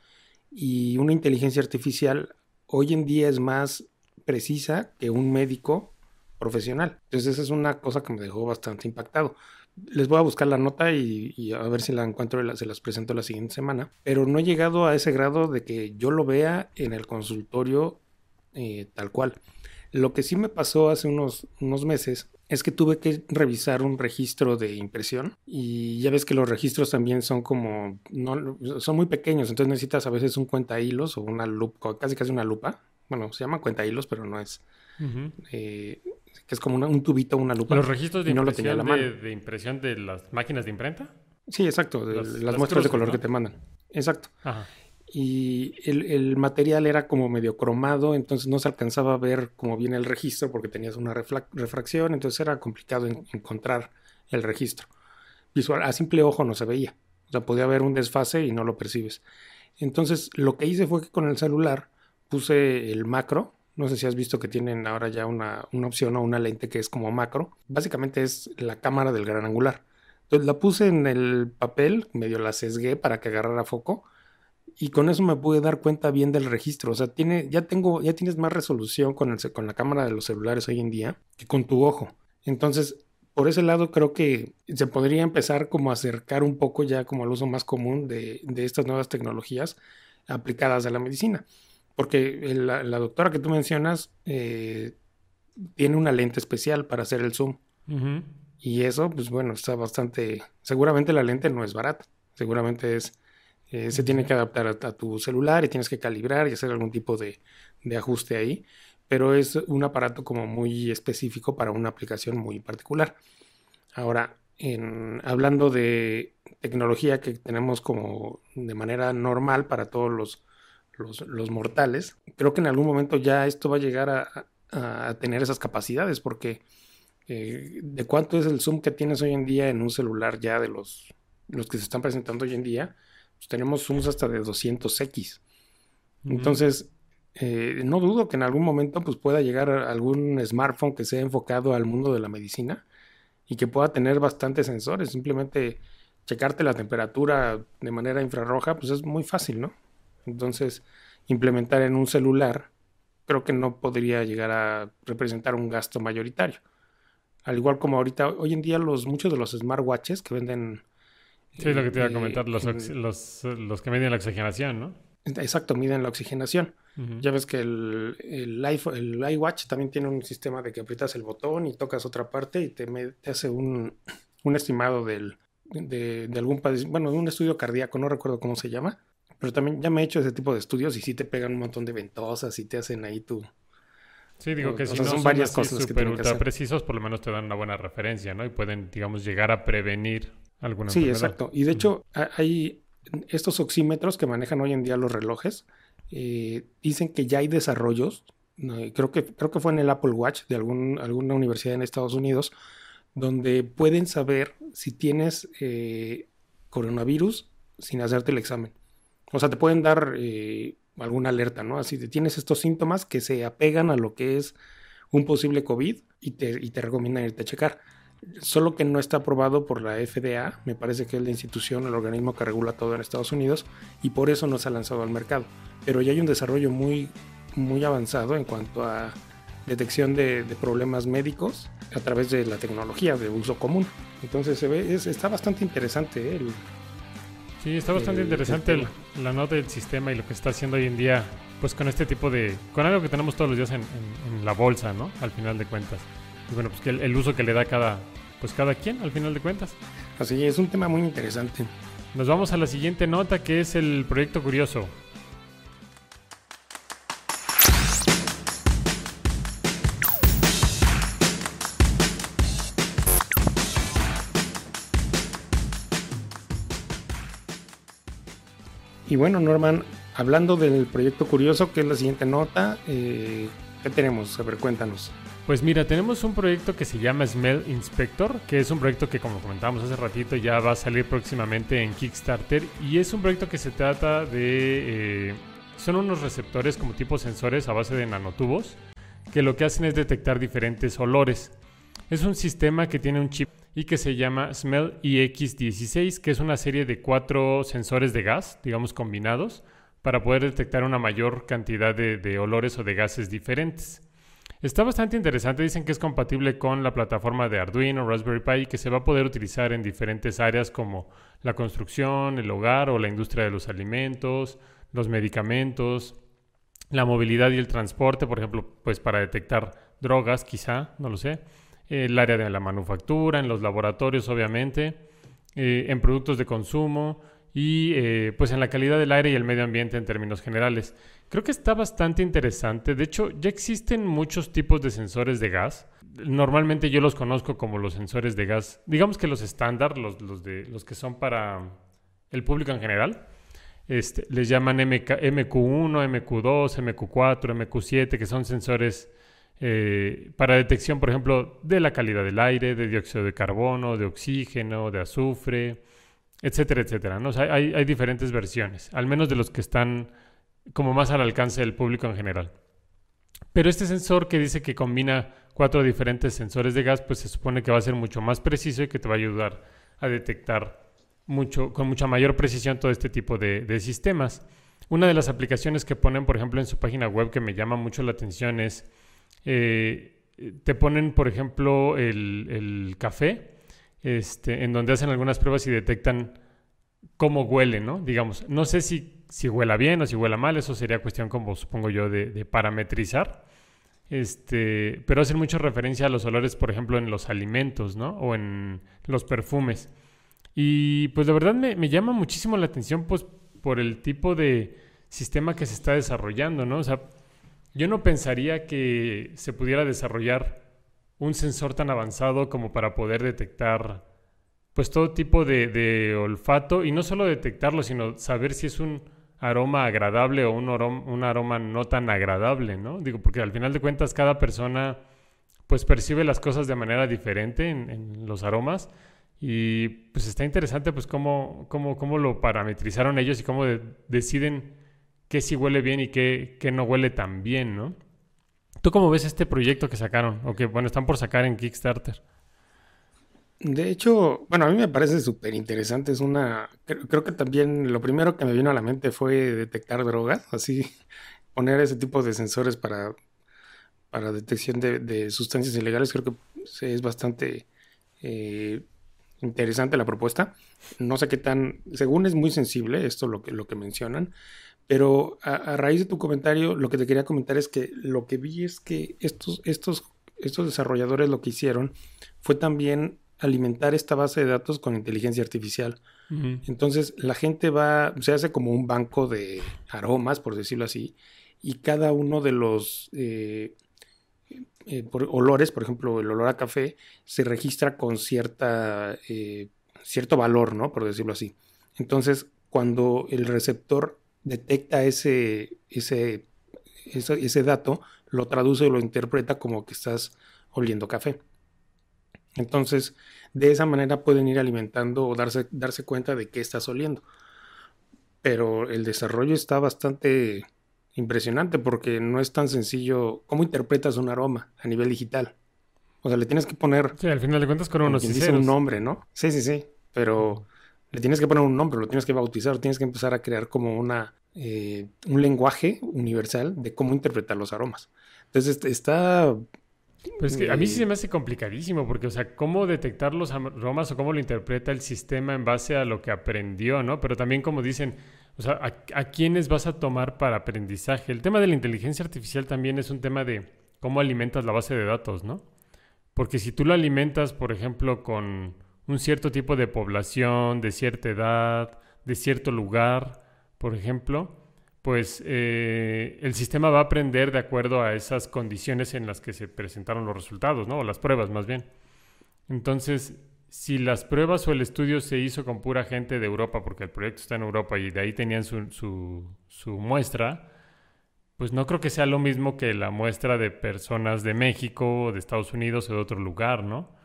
Y una inteligencia artificial hoy en día es más precisa que un médico profesional. Entonces esa es una cosa que me dejó bastante impactado. Les voy a buscar la nota y, y a ver si la encuentro y la- se las presento la siguiente semana. Pero no he llegado a ese grado de que yo lo vea en el consultorio eh, tal cual. Lo que sí me pasó hace unos, unos meses es que tuve que revisar un registro de impresión y ya ves que los registros también son como, no, son muy pequeños, entonces necesitas a veces un cuenta hilos o una lupa, casi casi una lupa. Bueno, se llama cuenta hilos, pero no es, Ujú. eh, que es como una- un tubito, una lupa. Los registros de no lo tenía a impresión, la de, mano. de impresión de las máquinas de imprenta. Sí, exacto, de- Las- las, las muestras de cruces, color ¿no? que te mandan. Exacto. Ajá. y el, el material era como medio cromado, entonces no se alcanzaba a ver cómo viene el registro porque tenías una refracción, entonces era complicado en- encontrar el registro. Visual, a simple ojo no se veía, o sea, podía haber un desfase y no lo percibes. Entonces lo que hice fue que con el celular puse el macro, no sé si has visto que tienen ahora ya una, una opción o una lente que es como macro, básicamente es la cámara del gran angular. Entonces la puse en el papel, medio la sesgué para que agarrara foco y con eso me pude dar cuenta bien del registro. O sea, tiene, ya tengo, ya tienes más resolución con, el, con la cámara de los celulares hoy en día que con tu ojo. Entonces, por ese lado creo que se podría empezar como a acercar un poco ya como al uso más común de, de estas nuevas tecnologías aplicadas a la medicina. Porque la, la doctora que tú mencionas eh, tiene una lente especial para hacer el zoom. Y eso, pues bueno, está bastante... Seguramente la lente no es barata. Seguramente es... eh, se tiene que adaptar a, a tu celular y tienes que calibrar y hacer algún tipo de, de ajuste ahí. Pero es un aparato como muy específico para una aplicación muy particular. Ahora, en, hablando de tecnología que tenemos como de manera normal para todos los, los, los mortales, creo que en algún momento ya esto va a llegar a, a- a tener esas capacidades porque eh, de cuánto es el zoom que tienes hoy en día en un celular ya de los, los que se están presentando hoy en día, pues tenemos zooms hasta de 200x. Ujú. Entonces, eh, no dudo que en algún momento pues, pueda llegar a algún smartphone que sea enfocado al mundo de la medicina y que pueda tener bastantes sensores. Simplemente checarte la temperatura de manera infrarroja, pues es muy fácil, ¿no? Entonces, implementar en un celular creo que no podría llegar a representar un gasto mayoritario. Al igual como ahorita, hoy en día los muchos de los smartwatches que venden... Sí, lo que te iba a eh, comentar, los, en- ox- los, los que miden la oxigenación, ¿no? Exacto, miden la oxigenación. Ya ves que el, el, iPhone- el iWatch también tiene un sistema de que aprietas el botón y tocas otra parte y te, me- te hace un, un estimado del, de, de algún bueno, de un estudio cardíaco, no recuerdo cómo se llama, pero también ya me he hecho ese tipo de estudios y sí te pegan un montón de ventosas y te hacen ahí tu... Sí, digo que O si sea, no son son, varias cosas tienen que ultra precisos, por lo menos te dan una buena referencia, ¿no? Y pueden, digamos, llegar a prevenir alguna Sí, enfermedad. exacto. Y de hecho ha- hay estos oxímetros que manejan hoy en día los relojes, eh, dicen que ya hay desarrollos, creo que, creo que fue en el Apple Watch de algún, alguna universidad en Estados Unidos, donde pueden saber si tienes eh, coronavirus sin hacerte el examen. O sea, te pueden dar eh, alguna alerta, ¿no? Así de tienes estos síntomas que se apegan a lo que es un posible COVID y te, y te recomiendan irte a checar. Solo que no está aprobado por la FDA, me parece que es la institución, el organismo que regula todo en Estados Unidos, y por eso no se ha lanzado al mercado. Pero ya hay un desarrollo muy, muy avanzado en cuanto a detección de, de problemas médicos a través de la tecnología de uso común. Entonces se ve, es- está bastante interesante ¿eh? el, Sí, está bastante el- interesante el el- la nota del sistema y lo que está haciendo hoy en día, pues con este tipo de, con algo que tenemos todos los días en, en- en la bolsa, ¿no? Al final de cuentas. Y bueno, pues que el, el uso que le da cada, pues cada quien, al final de cuentas. Así es un tema muy interesante. Nos vamos a la siguiente nota que es el proyecto curioso. Y bueno, Norman, hablando del proyecto curioso, que es la siguiente nota, eh, ¿qué tenemos? A ver, cuéntanos. Pues mira, tenemos un proyecto que se llama Smell Inspector, que es un proyecto que como comentábamos hace ratito ya va a salir próximamente en Kickstarter y es un proyecto que se trata de... Eh, son unos receptores como tipo sensores a base de nanotubos que lo que hacen es detectar diferentes olores. Es un sistema que tiene un chip y que se llama Smell EX16, que es una serie de cuatro sensores de gas, digamos combinados, para poder detectar una mayor cantidad de, olores o de gases diferentes. Está bastante interesante, dicen que es compatible con la plataforma de Arduino, Raspberry Pi que se va a poder utilizar en diferentes áreas como la construcción, el hogar o la industria de los alimentos, los medicamentos, la movilidad y el transporte, por ejemplo, pues para detectar drogas quizá, no lo sé, el área de la manufactura, en los laboratorios obviamente, eh, en productos de consumo y eh, pues en la calidad del aire y el medio ambiente en términos generales. Creo que está bastante interesante. De hecho, ya existen muchos tipos de sensores de gas. Normalmente yo los conozco como los sensores de gas, digamos que los estándar, los, los, de, los que son para el público en general. Este, les llaman MK, MQ1, MQ2, MQ4, MQ7, que son sensores eh, para detección, por ejemplo, de la calidad del aire, de dióxido de carbono, de oxígeno, de azufre, etcétera, etcétera. ¿no? hay, diferentes versiones, al menos de los que están como más al alcance del público en general. Pero este sensor que dice que combina cuatro diferentes sensores de gas, pues se supone que va a ser mucho más preciso y que te va a ayudar a detectar mucho, con mucha mayor precisión todo este tipo de, sistemas. Una de las aplicaciones que ponen, por ejemplo, en su página web que me llama mucho la atención es, eh, te ponen, por ejemplo, el, café, este, en donde hacen algunas pruebas y detectan cómo huele, ¿no? Digamos, no sé si si huela bien o si huela mal, eso sería cuestión, como supongo yo, de, parametrizar. Este, pero hacen mucha referencia a los olores, por ejemplo, en los alimentos, ¿no? O en los perfumes. Y pues de verdad me, me llama muchísimo la atención, pues, por el tipo de sistema que se está desarrollando, ¿no? O sea, yo no pensaría que se pudiera desarrollar un sensor tan avanzado como para poder detectar pues todo tipo de, olfato y no solo detectarlo, sino saber si es un aroma agradable o un aroma, un aroma no tan agradable, ¿no? Digo, porque al final de cuentas cada persona pues percibe las cosas de manera diferente en, los aromas y pues está interesante pues cómo, cómo, cómo lo parametrizaron ellos y cómo deciden qué sí huele bien y qué, no huele tan bien, ¿no? ¿Tú cómo ves este proyecto que sacaron o que, bueno, están por sacar en Kickstarter? De hecho, bueno, a mí me parece súper interesante. Es una. Creo, que también lo primero que me vino a la mente fue detectar drogas, así, poner ese tipo de sensores para, para detección de, sustancias ilegales. Creo que es bastante eh, interesante la propuesta. No sé qué tan. Según es muy sensible esto lo que, lo que mencionan, pero a, a raíz de tu comentario, lo que te quería comentar es que lo que vi es que estos, estos, estos desarrolladores lo que hicieron fue también alimentar esta base de datos con inteligencia artificial. Entonces la gente va, se hace como un banco de aromas, por decirlo así, y cada uno de los eh, eh, olores, por ejemplo, el olor a café, se registra con cierta, eh, cierto valor, ¿no? Por decirlo así. Entonces, cuando el receptor detecta ese, ese, ese, ese dato, lo traduce o lo interpreta como que estás oliendo café. Entonces, de esa manera pueden ir alimentando o darse, darse cuenta de qué estás oliendo. Pero el desarrollo está bastante impresionante porque no es tan sencillo. ¿Cómo interpretas un aroma a nivel digital? O sea, le tienes que poner. Sí, al final de cuentas con unos dice un nombre, ¿no? Sí, sí, sí. Pero le tienes que poner un nombre, lo tienes que bautizar, tienes que empezar a crear como una eh, un lenguaje universal de cómo interpretar los aromas. Entonces está pues que a mí sí se me hace complicadísimo, porque, o sea, cómo detectar los aromas o cómo lo interpreta el sistema en base a lo que aprendió, ¿no? Pero también, como dicen, o sea, ¿a, a quiénes vas a tomar para aprendizaje? El tema de la inteligencia artificial también es un tema de cómo alimentas la base de datos, ¿no? Porque si tú lo alimentas, por ejemplo, con un cierto tipo de población, de cierta edad, de cierto lugar, por ejemplo, pues eh, el sistema va a aprender de acuerdo a esas condiciones en las que se presentaron los resultados, ¿no? O las pruebas más bien. Entonces, si las pruebas o el estudio se hizo con pura gente de Europa, porque el proyecto está en Europa y de ahí tenían su, su, muestra, pues no creo que sea lo mismo que la muestra de personas de México, de Estados Unidos o de otro lugar, ¿no?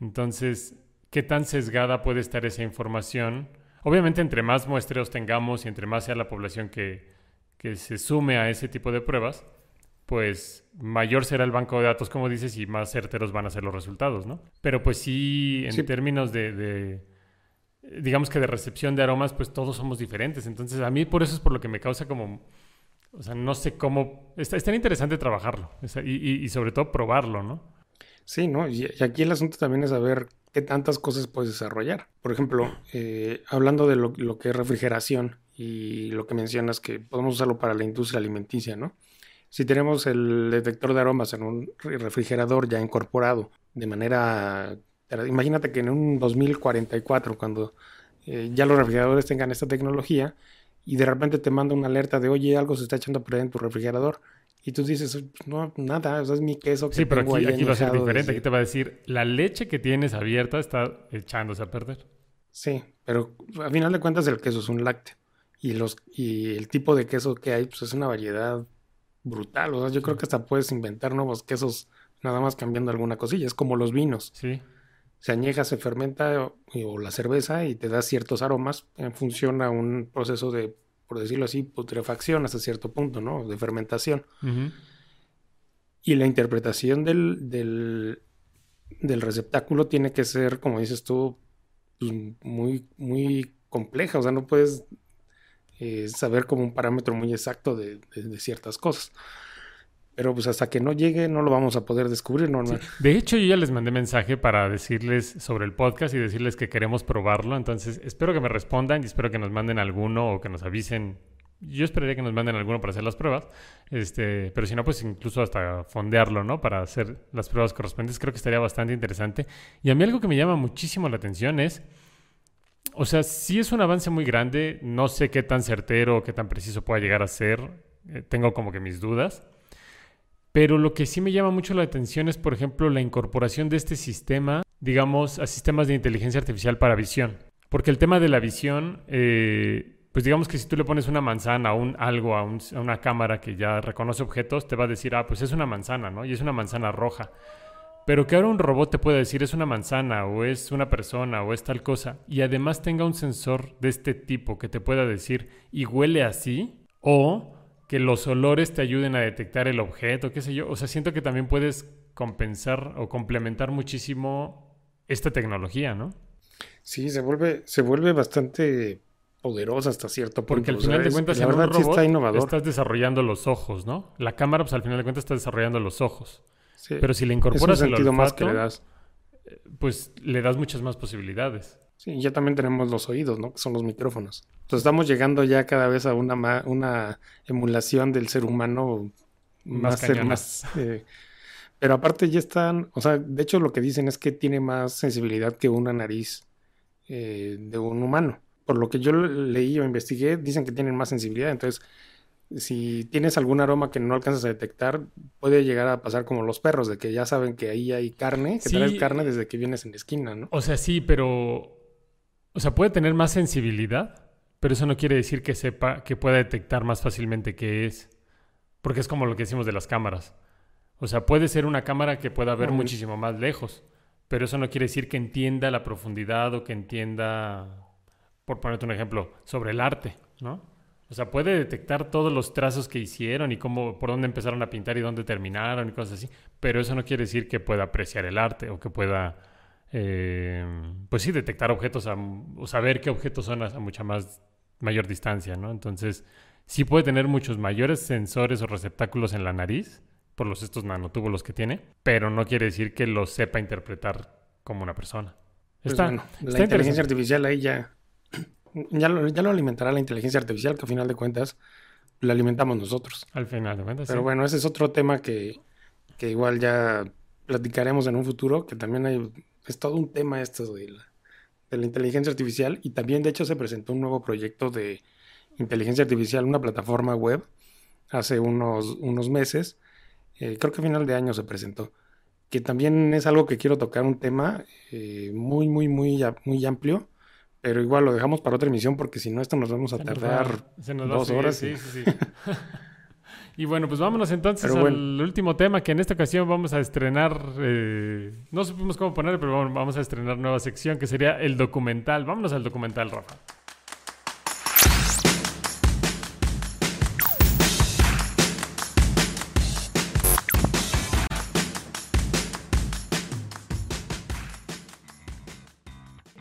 Entonces, ¿qué tan sesgada puede estar esa información? Obviamente, entre más muestreos tengamos y entre más sea la población que, que se sume a ese tipo de pruebas, pues mayor será el banco de datos, como dices, y más certeros van a ser los resultados, ¿no? Pero pues sí, en términos de, digamos que de recepción de aromas, pues todos somos diferentes. Entonces, a mí por eso es por lo que me causa como o sea, no sé cómo. Está, es tan interesante trabajarlo y, sobre todo probarlo, ¿no? Sí, ¿no? Y, aquí el asunto también es saber qué tantas cosas puedes desarrollar. Por ejemplo, eh, hablando de lo, que es refrigeración y lo que mencionas que podemos usarlo para la industria alimenticia, ¿no? Si tenemos el detector de aromas en un refrigerador ya incorporado de manera... Imagínate que en un 2044, cuando eh, ya los refrigeradores tengan esta tecnología, y de repente te manda una alerta de, oye, algo se está echando a perder en tu refrigerador. Y tú dices, no, nada, eso es mi queso que Sí, pero aquí, aquí va a ser diferente. Aquí te va a decir, la leche que tienes abierta está echándose a perder. Sí, pero a final de cuentas el queso es un lácteo. Y, los, y el tipo de queso que hay, pues es una variedad brutal. O sea, yo creo que hasta puedes inventar nuevos quesos nada más cambiando alguna cosilla. Es como los vinos. Sí. Se añeja, se fermenta o, la cerveza y te da ciertos aromas en función a un proceso de, por decirlo así, putrefacción hasta cierto punto, ¿no? De fermentación. Y la interpretación del, del, del, receptáculo tiene que ser, como dices tú, pues, muy, muy compleja. O sea, no puedes eh, saber como un parámetro muy exacto de ciertas cosas. Pero pues hasta que no llegue no lo vamos a poder descubrir normal. De hecho, yo ya les mandé mensaje para decirles sobre el podcast y decirles que queremos probarlo. Entonces, espero que me respondan y espero que nos manden alguno o que nos avisen. Yo esperaría que nos manden alguno para hacer las pruebas. Este, pero si no, pues incluso hasta fondearlo, ¿no? Para hacer las pruebas correspondientes. Creo que estaría bastante interesante. Y a mí algo que me llama muchísimo la atención es... O sea, si es un avance muy grande. No sé qué tan certero o qué tan preciso pueda llegar a ser. Eh, tengo como que mis dudas. Pero lo que sí me llama mucho la atención es, por ejemplo, la incorporación de este sistema, digamos, a sistemas de inteligencia artificial para visión. Porque el tema de la visión, eh, pues digamos que si tú le pones una manzana o un algo a, a, una cámara que ya reconoce objetos, te va a decir, ah, pues es una manzana, ¿no? Y es una manzana roja. Pero que ahora un robot te pueda decir es una manzana o es una persona o es tal cosa y además tenga un sensor de este tipo que te pueda decir y huele así o que los olores te ayuden a detectar el objeto, qué sé yo. O sea, siento que también puedes compensar o complementar muchísimo esta tecnología, ¿no? Sí, se vuelve, se vuelve bastante poderosa hasta cierto punto. Porque al final de cuentas, en un robot está innovador. estás desarrollando los ojos, ¿no? La cámara, pues al final de cuentas, está desarrollando los ojos. Sí. Pero si le incorporas el olfato, más que le das. Eh, pues le das muchas más posibilidades. Sí, ya también tenemos los oídos, ¿no? Que son los micrófonos. Entonces estamos llegando ya cada vez a una, una emulación del ser humano más... más, eh, pero aparte ya están, o sea, de hecho lo que dicen es que tiene más sensibilidad que una nariz eh, de un humano. Por lo que yo leí o investigué, dicen que tienen más sensibilidad. Entonces, si tienes algún aroma que no alcanzas a detectar, puede llegar a pasar como los perros, de que ya saben que ahí hay carne, que traes carne desde que vienes en la esquina, ¿no? O sea, sí, pero o sea, puede tener más sensibilidad, pero eso no quiere decir que sepa, que pueda detectar más fácilmente qué es. Porque es como lo que decimos de las cámaras. O sea, puede ser una cámara que pueda ver muchísimo más lejos, pero eso no quiere decir que entienda la profundidad o que entienda, por ponerte un ejemplo, sobre el arte, ¿no? O sea, puede detectar todos los trazos que hicieron y cómo, por dónde empezaron a pintar y dónde terminaron y cosas así, pero eso no quiere decir que pueda apreciar el arte o que pueda eh, pues sí, detectar objetos o saber qué objetos son a, mucha más mayor distancia, ¿no? Entonces, sí puede tener muchos mayores sensores o receptáculos en la nariz por los estos nanotúbulos que tiene, pero no quiere decir que los sepa interpretar como una persona. Pues está, la inteligencia artificial ahí ya, ya lo, ya lo alimentará la inteligencia artificial, que al final de cuentas la alimentamos nosotros. Al final de cuentas. Pero bueno, ese es otro tema que, que igual ya platicaremos en un futuro, que también hay es todo un tema esto de la, de la inteligencia artificial y también de hecho se presentó un nuevo proyecto de inteligencia artificial, una plataforma web, hace unos, unos meses, eh, creo que a final de año se presentó, que también es algo que quiero tocar, un tema eh, muy, muy, muy, muy amplio, pero igual lo dejamos para otra emisión porque si no, esto nos vamos a tardar dos horas. Sí, sí, sí. Y bueno, pues vámonos entonces al último tema que en esta ocasión vamos a estrenar. Eh, no supimos cómo ponerlo, pero vamos a estrenar nueva sección que sería el documental. Vámonos al documental, Rafa.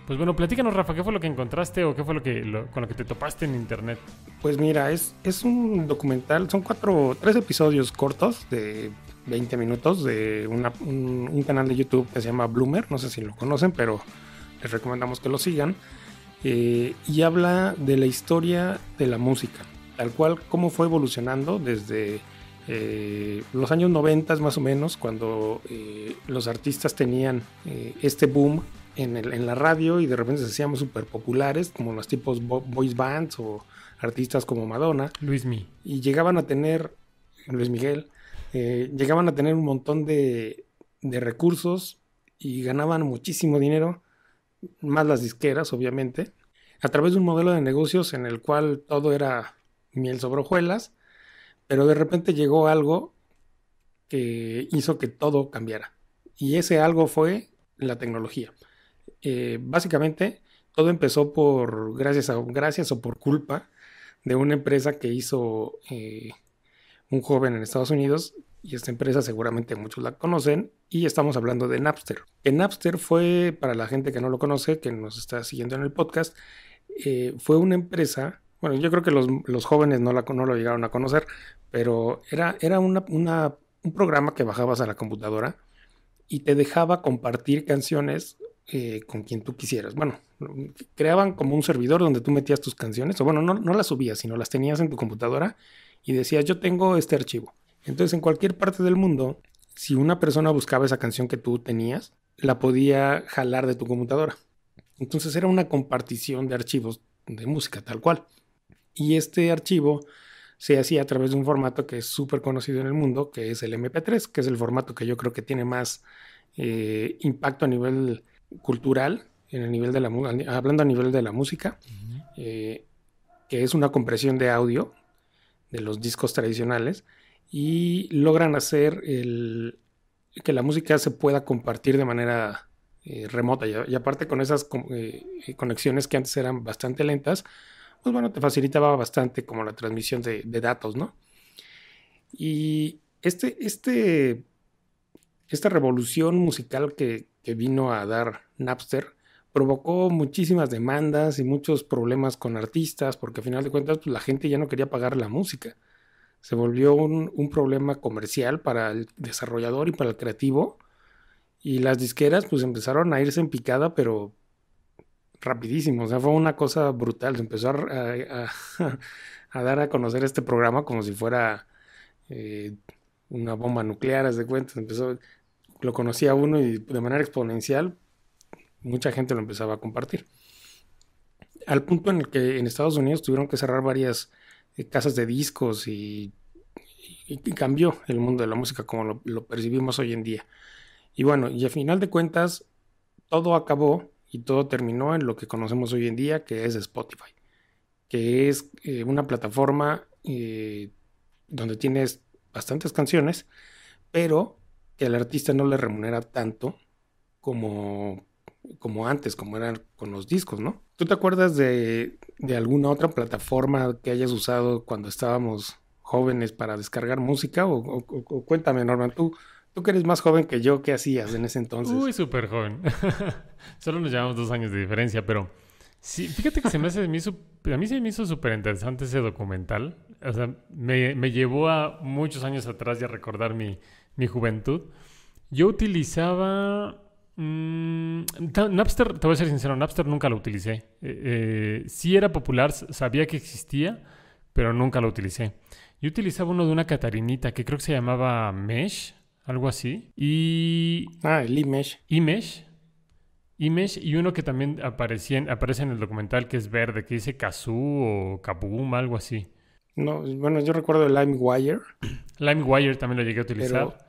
Pues bueno, platícanos, Rafa, ¿qué fue lo que encontraste o qué fue lo que con lo que te topaste en internet? Pues mira, es, es un documental, son cuatro, tres episodios cortos de 20 minutos de un, canal de YouTube que se llama Bloomer, no sé si lo conocen, pero les recomendamos que lo sigan. Eh, y habla de la historia de la música, tal cual cómo fue evolucionando desde eh, los años 90 más o menos, cuando eh, los artistas tenían este boom en, la radio y de repente se hacíamos súper populares, como los tipos voice bands o artistas como Madonna. Luis Mi. Y llegaban a tener, Luis Miguel, eh, llegaban a tener un montón de, de recursos y ganaban muchísimo dinero, más las disqueras, obviamente, a través de un modelo de negocios en el cual todo era miel sobre hojuelas, pero de repente llegó algo que hizo que todo cambiara. Y ese algo fue la tecnología. Eh, básicamente todo empezó por gracias, a, gracias o por culpa de una empresa que hizo eh, un joven en Estados Unidos y esta empresa seguramente muchos la conocen y estamos hablando de Napster. Que Napster fue, para la gente que no lo conoce, que nos está siguiendo en el podcast, eh, fue una empresa, bueno, yo creo que los, jóvenes no, la, no lo llegaron a conocer, pero era, era una, un programa que bajabas a la computadora y te dejaba compartir canciones eh, con quien tú quisieras. Bueno, creaban como un servidor donde tú metías tus canciones, o bueno, no, no las subías, sino las tenías en tu computadora y decías, yo tengo este archivo. Entonces, en cualquier parte del mundo, si una persona buscaba esa canción que tú tenías, la podía jalar de tu computadora. Entonces era una compartición de archivos de música tal cual. Y este archivo se hacía a través de un formato que es súper conocido en el mundo, que es el MP3, que es el formato que yo creo que tiene más eh, impacto a nivel cultural, en el nivel de la, hablando a nivel de la música, eh, que es una compresión de audio de los discos tradicionales y logran hacer el, que la música se pueda compartir de manera eh, remota y, aparte con esas eh, conexiones que antes eran bastante lentas, pues bueno, te facilitaba bastante como la transmisión de, datos, ¿no? Y este, este, esta revolución musical que, que vino a dar Napster provocó muchísimas demandas y muchos problemas con artistas, porque al final de cuentas pues, la gente ya no quería pagar la música. Se volvió un, problema comercial para el desarrollador y para el creativo. Y las disqueras pues empezaron a irse en picada, pero rapidísimo. O sea, fue una cosa brutal. Se empezó a, dar a conocer este programa como si fuera eh, una bomba nuclear, de cuentas. Empezó, lo conocía uno y de manera exponencial mucha gente lo empezaba a compartir. Al punto en el que en Estados Unidos tuvieron que cerrar varias eh, casas de discos y, cambió el mundo de la música como lo, percibimos hoy en día. Y bueno, y al final de cuentas, todo acabó y todo terminó en lo que conocemos hoy en día, que es Spotify, que es eh, una plataforma eh, donde tienes bastantes canciones, pero que al artista no le remunera tanto como, como antes, como eran con los discos, ¿no? ¿Tú te acuerdas de, alguna otra plataforma que hayas usado cuando estábamos jóvenes para descargar música? O, cuéntame, Norman, tú, tú que eres más joven que yo, ¿qué hacías en ese entonces? Uy, súper joven. Solo nos llevamos dos años de diferencia, pero sí, fíjate que se me hace, a mí se me hizo súper interesante ese documental. O sea, me, me llevó a muchos años atrás y a recordar mi mi juventud, yo utilizaba... Mm, Napster, te voy a ser sincero, Napster nunca lo utilicé. Eh, eh, sí era popular, sabía que existía, pero nunca lo utilicé. Yo utilizaba uno de una catarinita que creo que se llamaba Mesh, algo así. Y... Ah, el iMesh. iMesh. iMesh y uno que también aparecía aparece en el documental que es verde, que dice Kazoo o Kaboom, algo así. No, bueno, yo recuerdo el LimeWire. LimeWire también lo llegué a utilizar.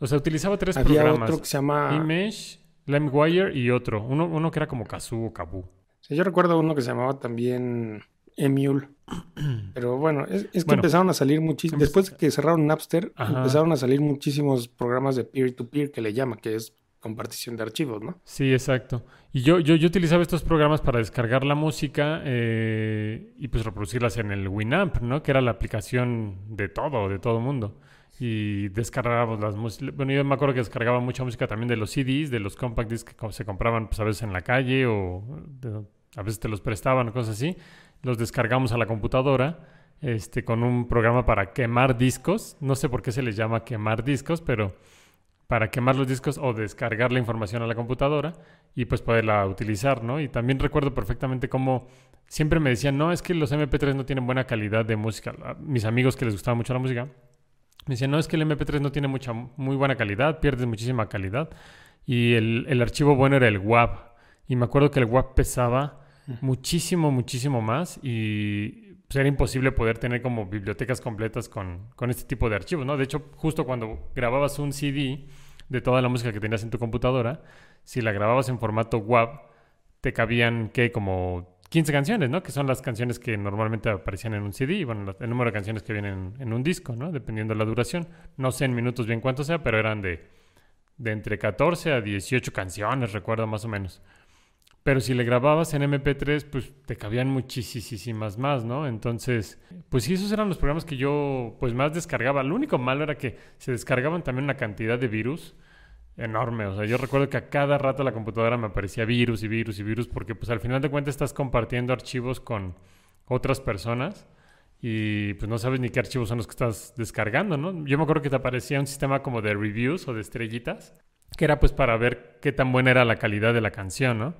O sea, utilizaba tres Había programas. otro que se llama... Image, LimeWire y otro. Uno, uno que era como Kazoo o Kabu. Sí, yo recuerdo uno que se llamaba también Emule. Pero bueno, es, que empezaron a salir muchísimos. Después de que cerraron Napster, empezaron a salir muchísimos programas de peer-to-peer que le llama, que es compartición de archivos, ¿no? Sí, exacto. Y yo, yo, yo utilizaba estos programas para descargar la música eh, y pues reproducirlas en el Winamp, ¿no? Que era la aplicación de todo, de todo mundo. Y descargábamos las músicas. Bueno, yo me acuerdo que descargaba mucha música también de los CDs, de los compact discs que se compraban pues a veces en la calle o a veces te los prestaban o cosas así. Los descargamos a la computadora este, con un programa para quemar discos. No sé por qué se les llama quemar discos, pero para quemar los discos o descargar la información a la computadora y pues poderla utilizar, ¿no? Y también recuerdo perfectamente cómo siempre me decían, no, es que los MP3 no tienen buena calidad de música. Mis amigos que les gustaba mucho la música, me decían, no, es que el MP3 no tiene mucha, muy buena calidad, pierdes muchísima calidad. Y el, el archivo bueno era el WAV. Y me acuerdo que el WAV pesaba muchísimo, muchísimo más y pues, era imposible poder tener como bibliotecas completas con, con, este tipo de archivos, ¿no? De hecho, justo cuando grababas un CD de toda la música que tenías en tu computadora, si la grababas en formato WAV, te cabían, ¿qué? Como 15 canciones, ¿no? Que son las canciones que normalmente aparecían en un CD, bueno, el número de canciones que vienen en un disco, ¿no? Dependiendo de la duración. No sé en minutos bien cuánto sea, pero eran de, de entre 14 a 18 canciones, recuerdo más o menos. Pero si le grababas en MP3, pues te cabían muchísimas más, ¿no? Entonces, pues sí, esos eran los programas que yo pues más descargaba. Lo único malo era que se descargaban también una cantidad de virus enorme. O sea, yo recuerdo que a cada rato la computadora me aparecía virus y virus y virus porque pues al final de cuentas estás compartiendo archivos con otras personas y pues no sabes ni qué archivos son los que estás descargando, ¿no? Yo me acuerdo que te aparecía un sistema como de reviews o de estrellitas, que era pues para ver qué tan buena era la calidad de la canción, ¿no?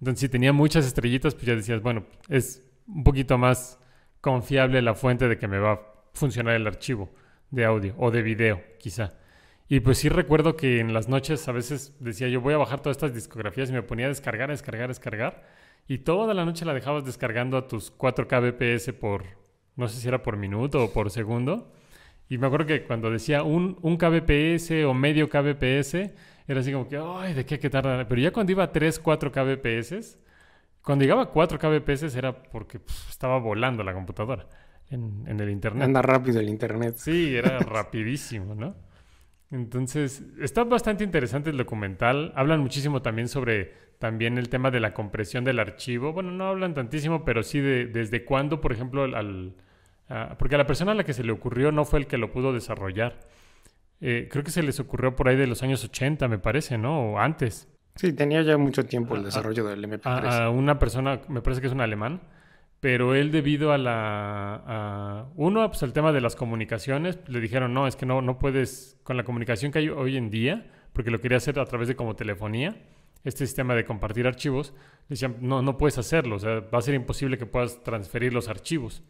Entonces, si tenía muchas estrellitas, pues ya decías, bueno, es un poquito más confiable la fuente de que me va a funcionar el archivo de audio o de video, quizá. Y pues sí recuerdo que en las noches a veces decía yo voy a bajar todas estas discografías y me ponía a descargar, a descargar, a descargar. Y toda la noche la dejabas descargando a tus 4 kbps por, no sé si era por minuto o por segundo. Y me acuerdo que cuando decía un, un kbps o medio kbps, era así como que, ay, ¿de qué hay que tardar? Pero ya cuando iba a 3, 4 kbps, cuando llegaba a 4 kbps era porque estaba volando la computadora en, en, el internet. Anda rápido el internet. Sí, era rapidísimo, ¿no? Entonces, está bastante interesante el documental. Hablan muchísimo también sobre también el tema de la compresión del archivo. Bueno, no hablan tantísimo, pero sí de desde cuándo, por ejemplo, al, porque a la persona a la que se le ocurrió no fue el que lo pudo desarrollar. Eh, creo que se les ocurrió por ahí de los años 80, me parece, ¿no? O antes. Sí, tenía ya mucho tiempo el desarrollo del MP3. A, una persona, me parece que es un alemán, pero él debido a la... uno, pues el tema de las comunicaciones, le dijeron, no, es que no, no puedes, con la comunicación que hay hoy en día, porque lo quería hacer a través de como telefonía, este sistema de compartir archivos, decían, no, no puedes hacerlo, o sea, va a ser imposible que puedas transferir los archivos.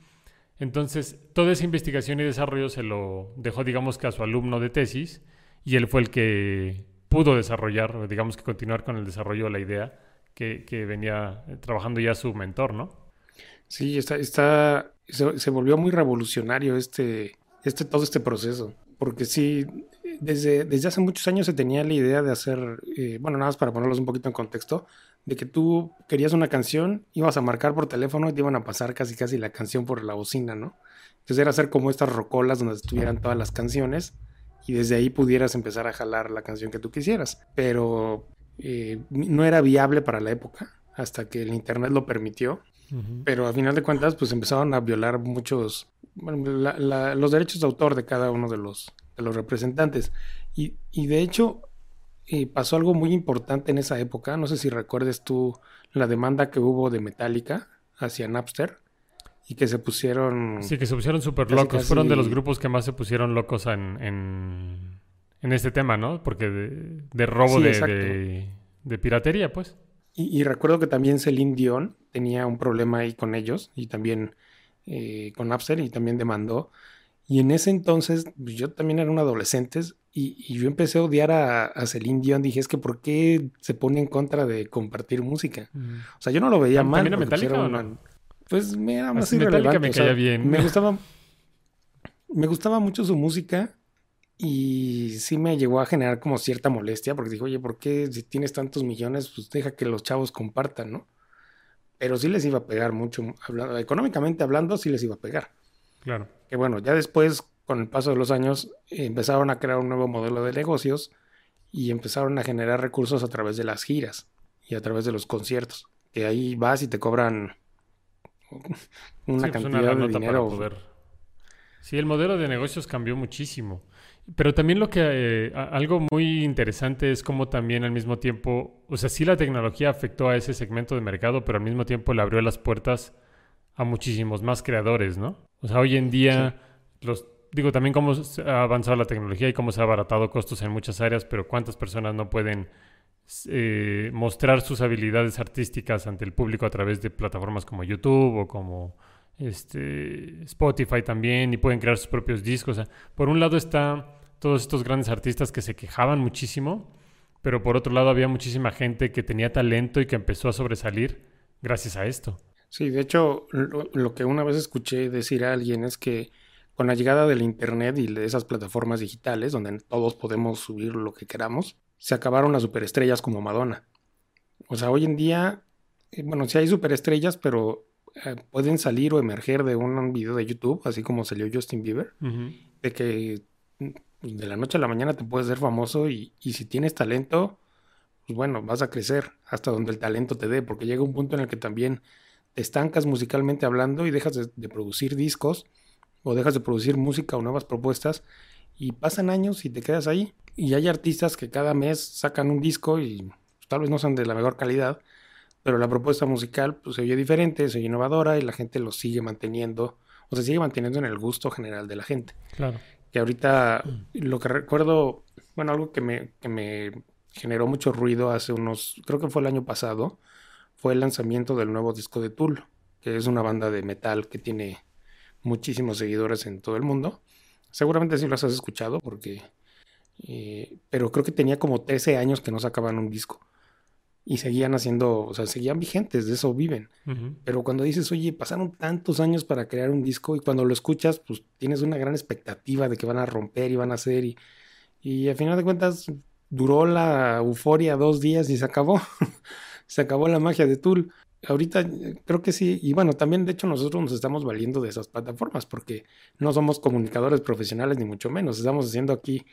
Entonces, toda esa investigación y desarrollo se lo dejó, digamos que a su alumno de tesis, y él fue el que pudo desarrollar, digamos que continuar con el desarrollo de la idea que, venía eh, trabajando ya su mentor, ¿no? Sí, está, está, se, volvió muy revolucionario este, este, todo este proceso, porque sí, desde, desde hace muchos años se tenía la idea de hacer, eh, bueno, nada más para ponerlos un poquito en contexto, de que tú querías una canción, ibas a marcar por teléfono y te iban a pasar casi casi la canción por la bocina, ¿no? Entonces era hacer como estas rocolas donde estuvieran todas las canciones y desde ahí pudieras empezar a jalar la canción que tú quisieras. Pero eh, no era viable para la época hasta que el internet lo permitió. Pero a final de cuentas, pues empezaron a violar muchos, los derechos de autor de cada uno de los, de los representantes. Y, y de hecho, y pasó algo muy importante en esa época. No sé si recuerdes tú la demanda que hubo de Metallica hacia Napster y que se pusieron. Sí, que se pusieron súper locos. Fueron de los grupos que más se pusieron locos en, en, en este tema, ¿no? Porque de, robo de, de, piratería, pues. Y, recuerdo que también Celine Dion tenía un problema ahí con ellos y también eh, con Napster y también demandó. Y en ese entonces, pues, yo también era un adolescente y, yo empecé a odiar a, a, Celine Dion. Dije, es que ¿por qué se pone en contra de compartir música? O sea, yo no lo veía mal. ¿También pues, Metallica o no? Pues me era más irrelevante. me caía bien. Me gustaba, me gustaba mucho su música y sí me llegó a generar como cierta molestia porque dije, oye, ¿por qué si tienes tantos millones, pues deja que los chavos compartan, ¿no? pero sí les iba a pegar mucho, hablando, económicamente hablando, sí les iba a pegar. Claro. Que bueno, ya después, con el paso de los años, empezaron a crear un nuevo modelo de negocios y empezaron a generar recursos a través de las giras y a través de los conciertos. Que ahí vas y te cobran una Sí, pues, cantidad de nota para dinero. poder- Sí, el modelo de negocios cambió muchísimo. Pero también lo que eh, algo muy interesante es cómo también al mismo tiempo, o sea, sí la tecnología afectó a ese segmento de mercado, pero al mismo tiempo le abrió las puertas a muchísimos más creadores, ¿no? O sea, hoy en día los digo también cómo ha avanzado la tecnología y cómo se ha abaratado costos en muchas áreas, pero cuántas personas no pueden eh, mostrar sus habilidades artísticas ante el público a través de plataformas como YouTube o como este, Spotify también y pueden crear sus propios discos. O sea, por un lado está todos estos grandes artistas que se quejaban muchísimo, pero por otro lado había muchísima gente que tenía talento y que empezó a sobresalir gracias a esto. Sí, de hecho, lo, lo que una vez escuché decir a alguien es que con la llegada del Internet y de esas plataformas digitales, donde todos podemos subir lo que queramos, se acabaron las superestrellas como Madonna. O sea, hoy en día, eh, bueno, sí hay superestrellas, pero eh, pueden salir o emerger de un video de YouTube, así como salió Justin Bieber, de que mm, de la noche a la mañana te puedes ser famoso y, y si tienes talento, pues bueno, vas a crecer hasta donde el talento te dé, porque llega un punto en el que también te estancas musicalmente hablando y dejas de, de producir discos o dejas de producir música o nuevas propuestas y pasan años y te quedas ahí. Y hay artistas que cada mes sacan un disco y pues, tal vez no son de la mejor calidad, pero la propuesta musical pues, se oye diferente, se oye innovadora y la gente lo sigue manteniendo o se sigue manteniendo en el gusto general de la gente Claro. que ahorita lo que recuerdo, bueno, algo que me, que me generó mucho ruido hace unos, creo que fue el año pasado, fue el lanzamiento del nuevo disco de Tool, que es una banda de metal que tiene muchísimos seguidores en todo el mundo. Seguramente sí los has escuchado porque... eh, pero creo que tenía como 13 años que no sacaban un disco. Y seguían haciendo, o sea, seguían vigentes, de eso viven. Pero cuando dices, oye, pasaron tantos años para crear un disco y cuando lo escuchas, pues tienes una gran expectativa de que van a romper y van a hacer y, y al final de cuentas duró la euforia dos días y se acabó. se acabó la magia de Tool. Ahorita eh, creo que sí, y bueno, también de hecho nosotros nos estamos valiendo de esas plataformas porque no somos comunicadores profesionales ni mucho menos, estamos haciendo aquí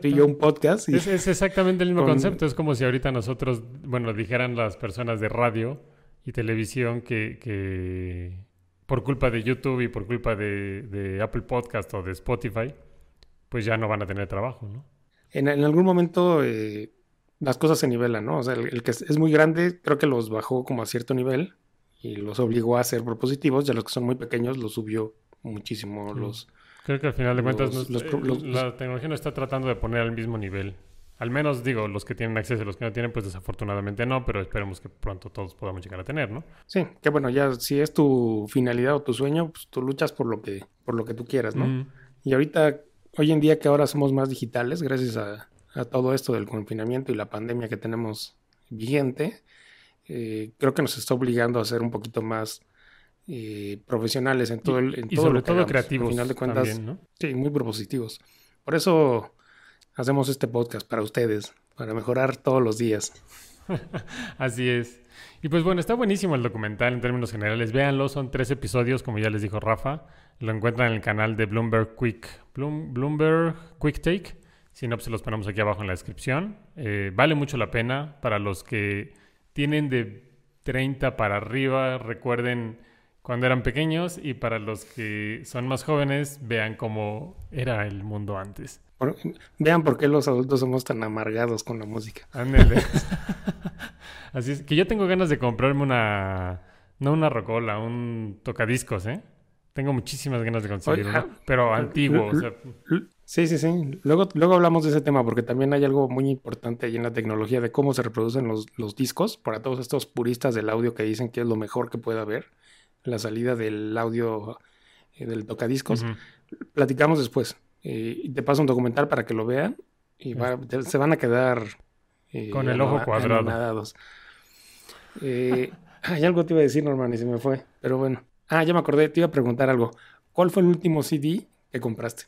tú y yo un podcast y Es, es exactamente el mismo Con- concepto. Es como si ahorita nosotros, bueno, dijeran las personas de radio y televisión que, que por culpa de YouTube y por culpa de, de Apple Podcast o de Spotify, pues ya no van a tener trabajo, ¿no? en, en algún momento eh, las cosas se nivelan, ¿no? O sea, el, el que es, muy grande creo que los bajó como a cierto nivel y los obligó a ser propositivos, ya los que son muy pequeños los subió muchísimo, Sí. los... Creo que al final de cuentas Los- los eh, los- la tecnología no está tratando de poner al mismo nivel. Al menos digo, los que tienen acceso y los que no tienen, pues desafortunadamente no, pero esperemos que pronto todos podamos llegar a tener, ¿no? Sí, que bueno, ya si es tu finalidad o tu sueño, pues tú luchas por lo que, por lo que tú quieras, ¿no? Mm. Y ahorita, hoy en día que ahora somos más digitales, gracias a, a todo esto del confinamiento y la pandemia que tenemos vigente, eh, creo que nos está obligando a ser un poquito más eh, profesionales en todo el en Y todo sobre lo que todo hagamos. creativos Al final de cuentas, también, ¿no? sí, muy propositivos. Por eso hacemos este podcast para ustedes, para mejorar todos los días. Así es. Y pues bueno, está buenísimo el documental en términos generales. Véanlo, son tres episodios, como ya les dijo Rafa. Lo encuentran en el canal de Bloomberg Quick, Bloom- Bloomberg Quick Take. Si no, pues los ponemos aquí abajo en la descripción. Eh, vale mucho la pena para los que tienen de 30 para arriba. Recuerden cuando eran pequeños y para los que son más jóvenes, vean cómo era el mundo antes. Por- vean por qué los adultos somos tan amargados con la música. Ándale. Así es. Que yo tengo ganas de comprarme una. No una rocola, un tocadiscos, ¿eh? Tengo muchísimas ganas de conseguir Oye, uno. Pero antiguo, o sea. Sí, sí, sí. Luego, luego hablamos de ese tema porque también hay algo muy importante ahí en la tecnología de cómo se reproducen los, los discos para todos estos puristas del audio que dicen que es lo mejor que puede haber, la salida del audio eh, del tocadiscos. Platicamos después. Eh, te paso un documental para que lo vean y va- te- se van a quedar eh, Con el ojo cuadrado. Eh, hay algo te iba a decir, Norman, y se me fue. Pero bueno. Ah, ya me acordé, te iba a preguntar algo. ¿Cuál fue el último CD que compraste?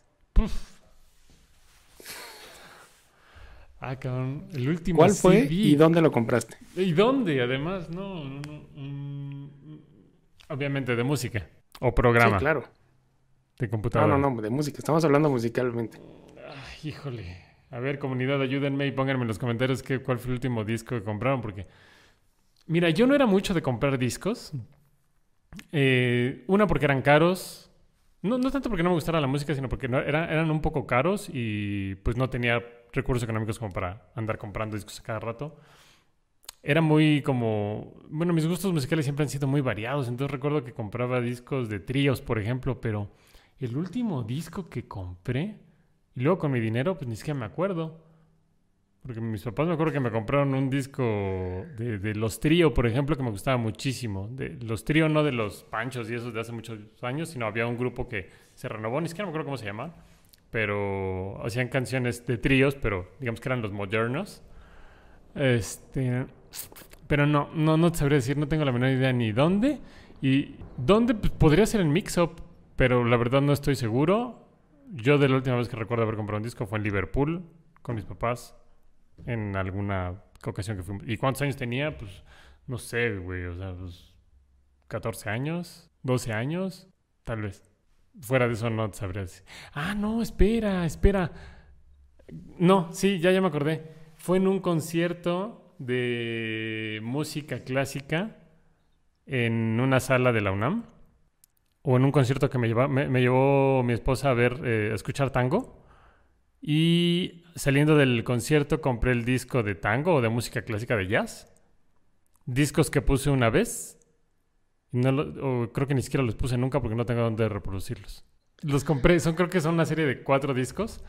Ah, cabrón. El último ¿Cuál fue CD. y dónde lo compraste? ¿Y dónde? Además, no, no, no. mm, Obviamente de música. O programa. Sí, claro. De computadora. No, no, no, de música. Estamos hablando musicalmente. Ay, híjole. A ver, comunidad, ayúdenme y pónganme en los comentarios qué, cuál fue el último disco que compraron, porque... Mira, yo no era mucho de comprar discos. Eh, una, porque eran caros. No, no tanto porque no me gustara la música, sino porque no, era- eran un poco caros y pues no tenía recursos económicos como para andar comprando discos a cada rato. Era muy como... Bueno, mis gustos musicales siempre han sido muy variados, entonces recuerdo que compraba discos de tríos, por ejemplo, pero el último disco que compré, y luego con mi dinero, pues ni siquiera me acuerdo. Porque mis papás me acuerdo que me compraron un disco de, de los trío, por ejemplo, que me gustaba muchísimo. De los trío, no de los panchos y esos de hace muchos años, sino había un grupo que se renovó, ni siquiera me acuerdo cómo se llama, pero hacían canciones de tríos, pero digamos que eran los modernos. Este, pero no, no, no te sabría decir, no tengo la menor idea ni dónde. Y dónde pues, podría ser en Mixup, pero la verdad no estoy seguro. Yo de la última vez que recuerdo haber comprado un disco fue en Liverpool con mis papás en alguna ocasión que fuimos. ¿Y cuántos años tenía? Pues no sé, güey, o sea, pues 14 años, 12 años, tal vez. Fuera de eso no sabría decir. Ah, no, espera, espera. No, sí, ya, ya me acordé. Fue en un concierto de música clásica en una sala de la UNAM. O en un concierto que me, lleva- me, me llevó mi esposa a ver, eh, a escuchar tango. Y saliendo del concierto compré el disco de tango o de música clásica de jazz. Discos que puse una vez. No lo- o creo que ni siquiera los puse nunca porque no tengo dónde reproducirlos. Los compré, son creo que son una serie de cuatro discos,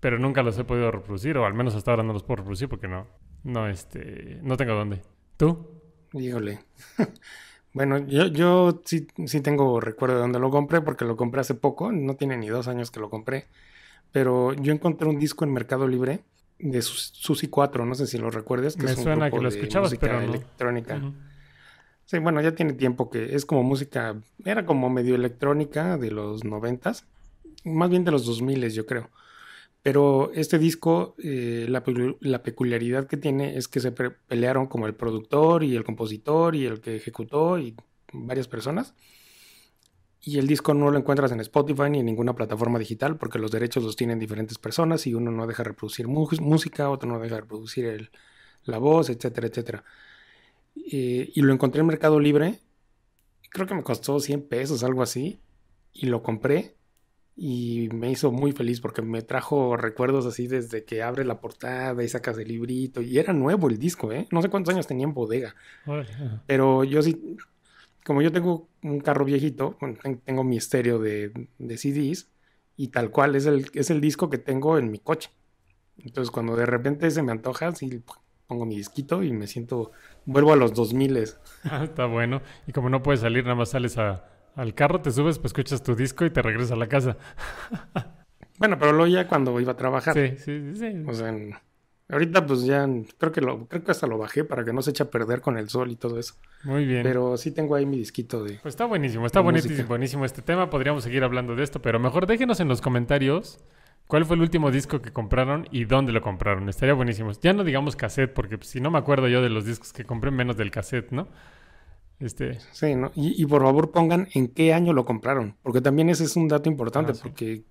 pero nunca los he podido reproducir, o al menos hasta ahora no los puedo reproducir porque no, no, este, no tengo dónde. ¿Tú? Híjole. Bueno, yo, yo sí, sí tengo recuerdo de dónde lo compré porque lo compré hace poco, no tiene ni dos años que lo compré, pero yo encontré un disco en Mercado Libre de Sus- Susi 4, no sé si lo recuerdes, que Me es un suena grupo que lo escuchabas, pero no. electrónica. Sí, bueno, ya tiene tiempo que es como música, era como medio electrónica de los noventas, más bien de los 2000 yo creo. Pero este disco, eh, la, peculiaridad que tiene es que se pelearon como el productor y el compositor y el que ejecutó y varias personas. Y el disco no lo encuentras en Spotify ni en ninguna plataforma digital porque los derechos los tienen diferentes personas y uno no deja reproducir música, otro no deja reproducir la voz, etcétera, etcétera. Eh, y lo encontré en Mercado Libre. Creo que me costó 100 pesos, algo así. Y lo compré. Y me hizo muy feliz porque me trajo recuerdos así desde que abres la portada y sacas el librito. Y era nuevo el disco, ¿eh? No sé cuántos años tenía en bodega. Pero yo sí, como yo tengo un carro viejito, tengo mi estéreo de, de CDs. Y tal cual es el, es el disco que tengo en mi coche. Entonces cuando de repente se me antoja, sí pongo mi disquito y me siento, vuelvo a los 2000 Ah, Está bueno. Y como no puedes salir, nada más sales a- al carro, te subes, pues escuchas tu disco y te regresas a la casa. Bueno, pero lo ya cuando iba a trabajar. Sí, sí, sí. sí. O sea, ahorita pues ya creo que lo, creo que hasta lo bajé para que no se eche a perder con el sol y todo eso. Muy bien. Pero sí tengo ahí mi disquito de. Pues está buenísimo, está buenísimo, buenísimo este tema. Podríamos seguir hablando de esto, pero mejor déjenos en los comentarios cuál fue el último disco que compraron y dónde lo compraron. Estaría buenísimo. Ya no digamos cassette, porque pues, si no me acuerdo yo de los discos que compré, menos del cassette, ¿no? Este, Sí, ¿no? Y, y por favor pongan en qué año lo compraron, porque también ese es un dato importante, Ah, sí. porque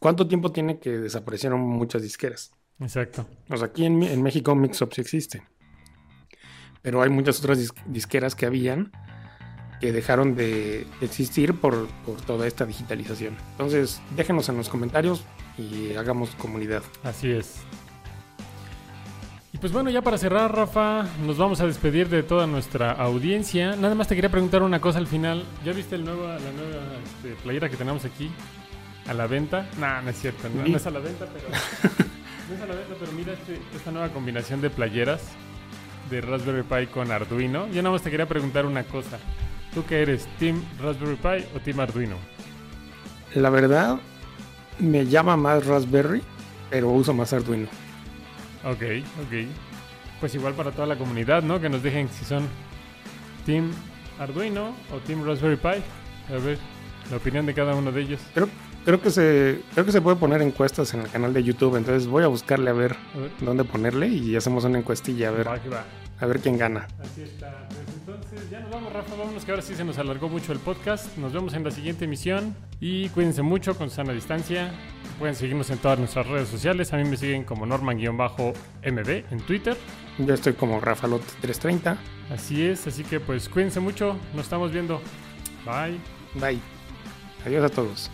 ¿cuánto tiempo tiene que desaparecieron muchas disqueras? exacto. O sea, aquí en, México Mixup sí existe, pero hay muchas otras dis- disqueras que habían que dejaron de existir por, por toda esta digitalización. Entonces, déjenos en los comentarios y hagamos comunidad. Así es. Y pues bueno, ya para cerrar, Rafa, nos vamos a despedir de toda nuestra audiencia. Nada más te quería preguntar una cosa al final. ¿Ya viste el nueva, la nueva este, playera que tenemos aquí a la venta? Nah, no es cierto, no, no es a la venta, pero... no es a la venta, pero mira este- esta nueva combinación de playeras de Raspberry Pi con Arduino. Yo nada más te quería preguntar una cosa. ¿Tú qué eres? ¿Team Raspberry Pi o Team Arduino? La verdad, me llama más Raspberry, pero uso más Arduino. Ok, ok. Pues igual para toda la comunidad, ¿no? Que nos dejen si son Team Arduino o Team Raspberry Pi. A ver, la opinión de cada uno de ellos. Creo, creo que se creo que se puede poner encuestas en el canal de YouTube, entonces voy a buscarle a ver A ver. dónde ponerle y hacemos una encuestilla a ver Va, va. A ver quién gana. Así está. Pues entonces ya nos vamos, Rafa. Vámonos que ahora sí se nos alargó mucho el podcast. Nos vemos en la siguiente emisión. Y cuídense mucho con sana distancia. Pueden seguirnos en todas nuestras redes sociales. A mí me siguen como Norman-MB en Twitter. Yo estoy como Rafalot330. Así es, así que pues cuídense mucho. Nos estamos viendo. Bye. Bye. Adiós a todos.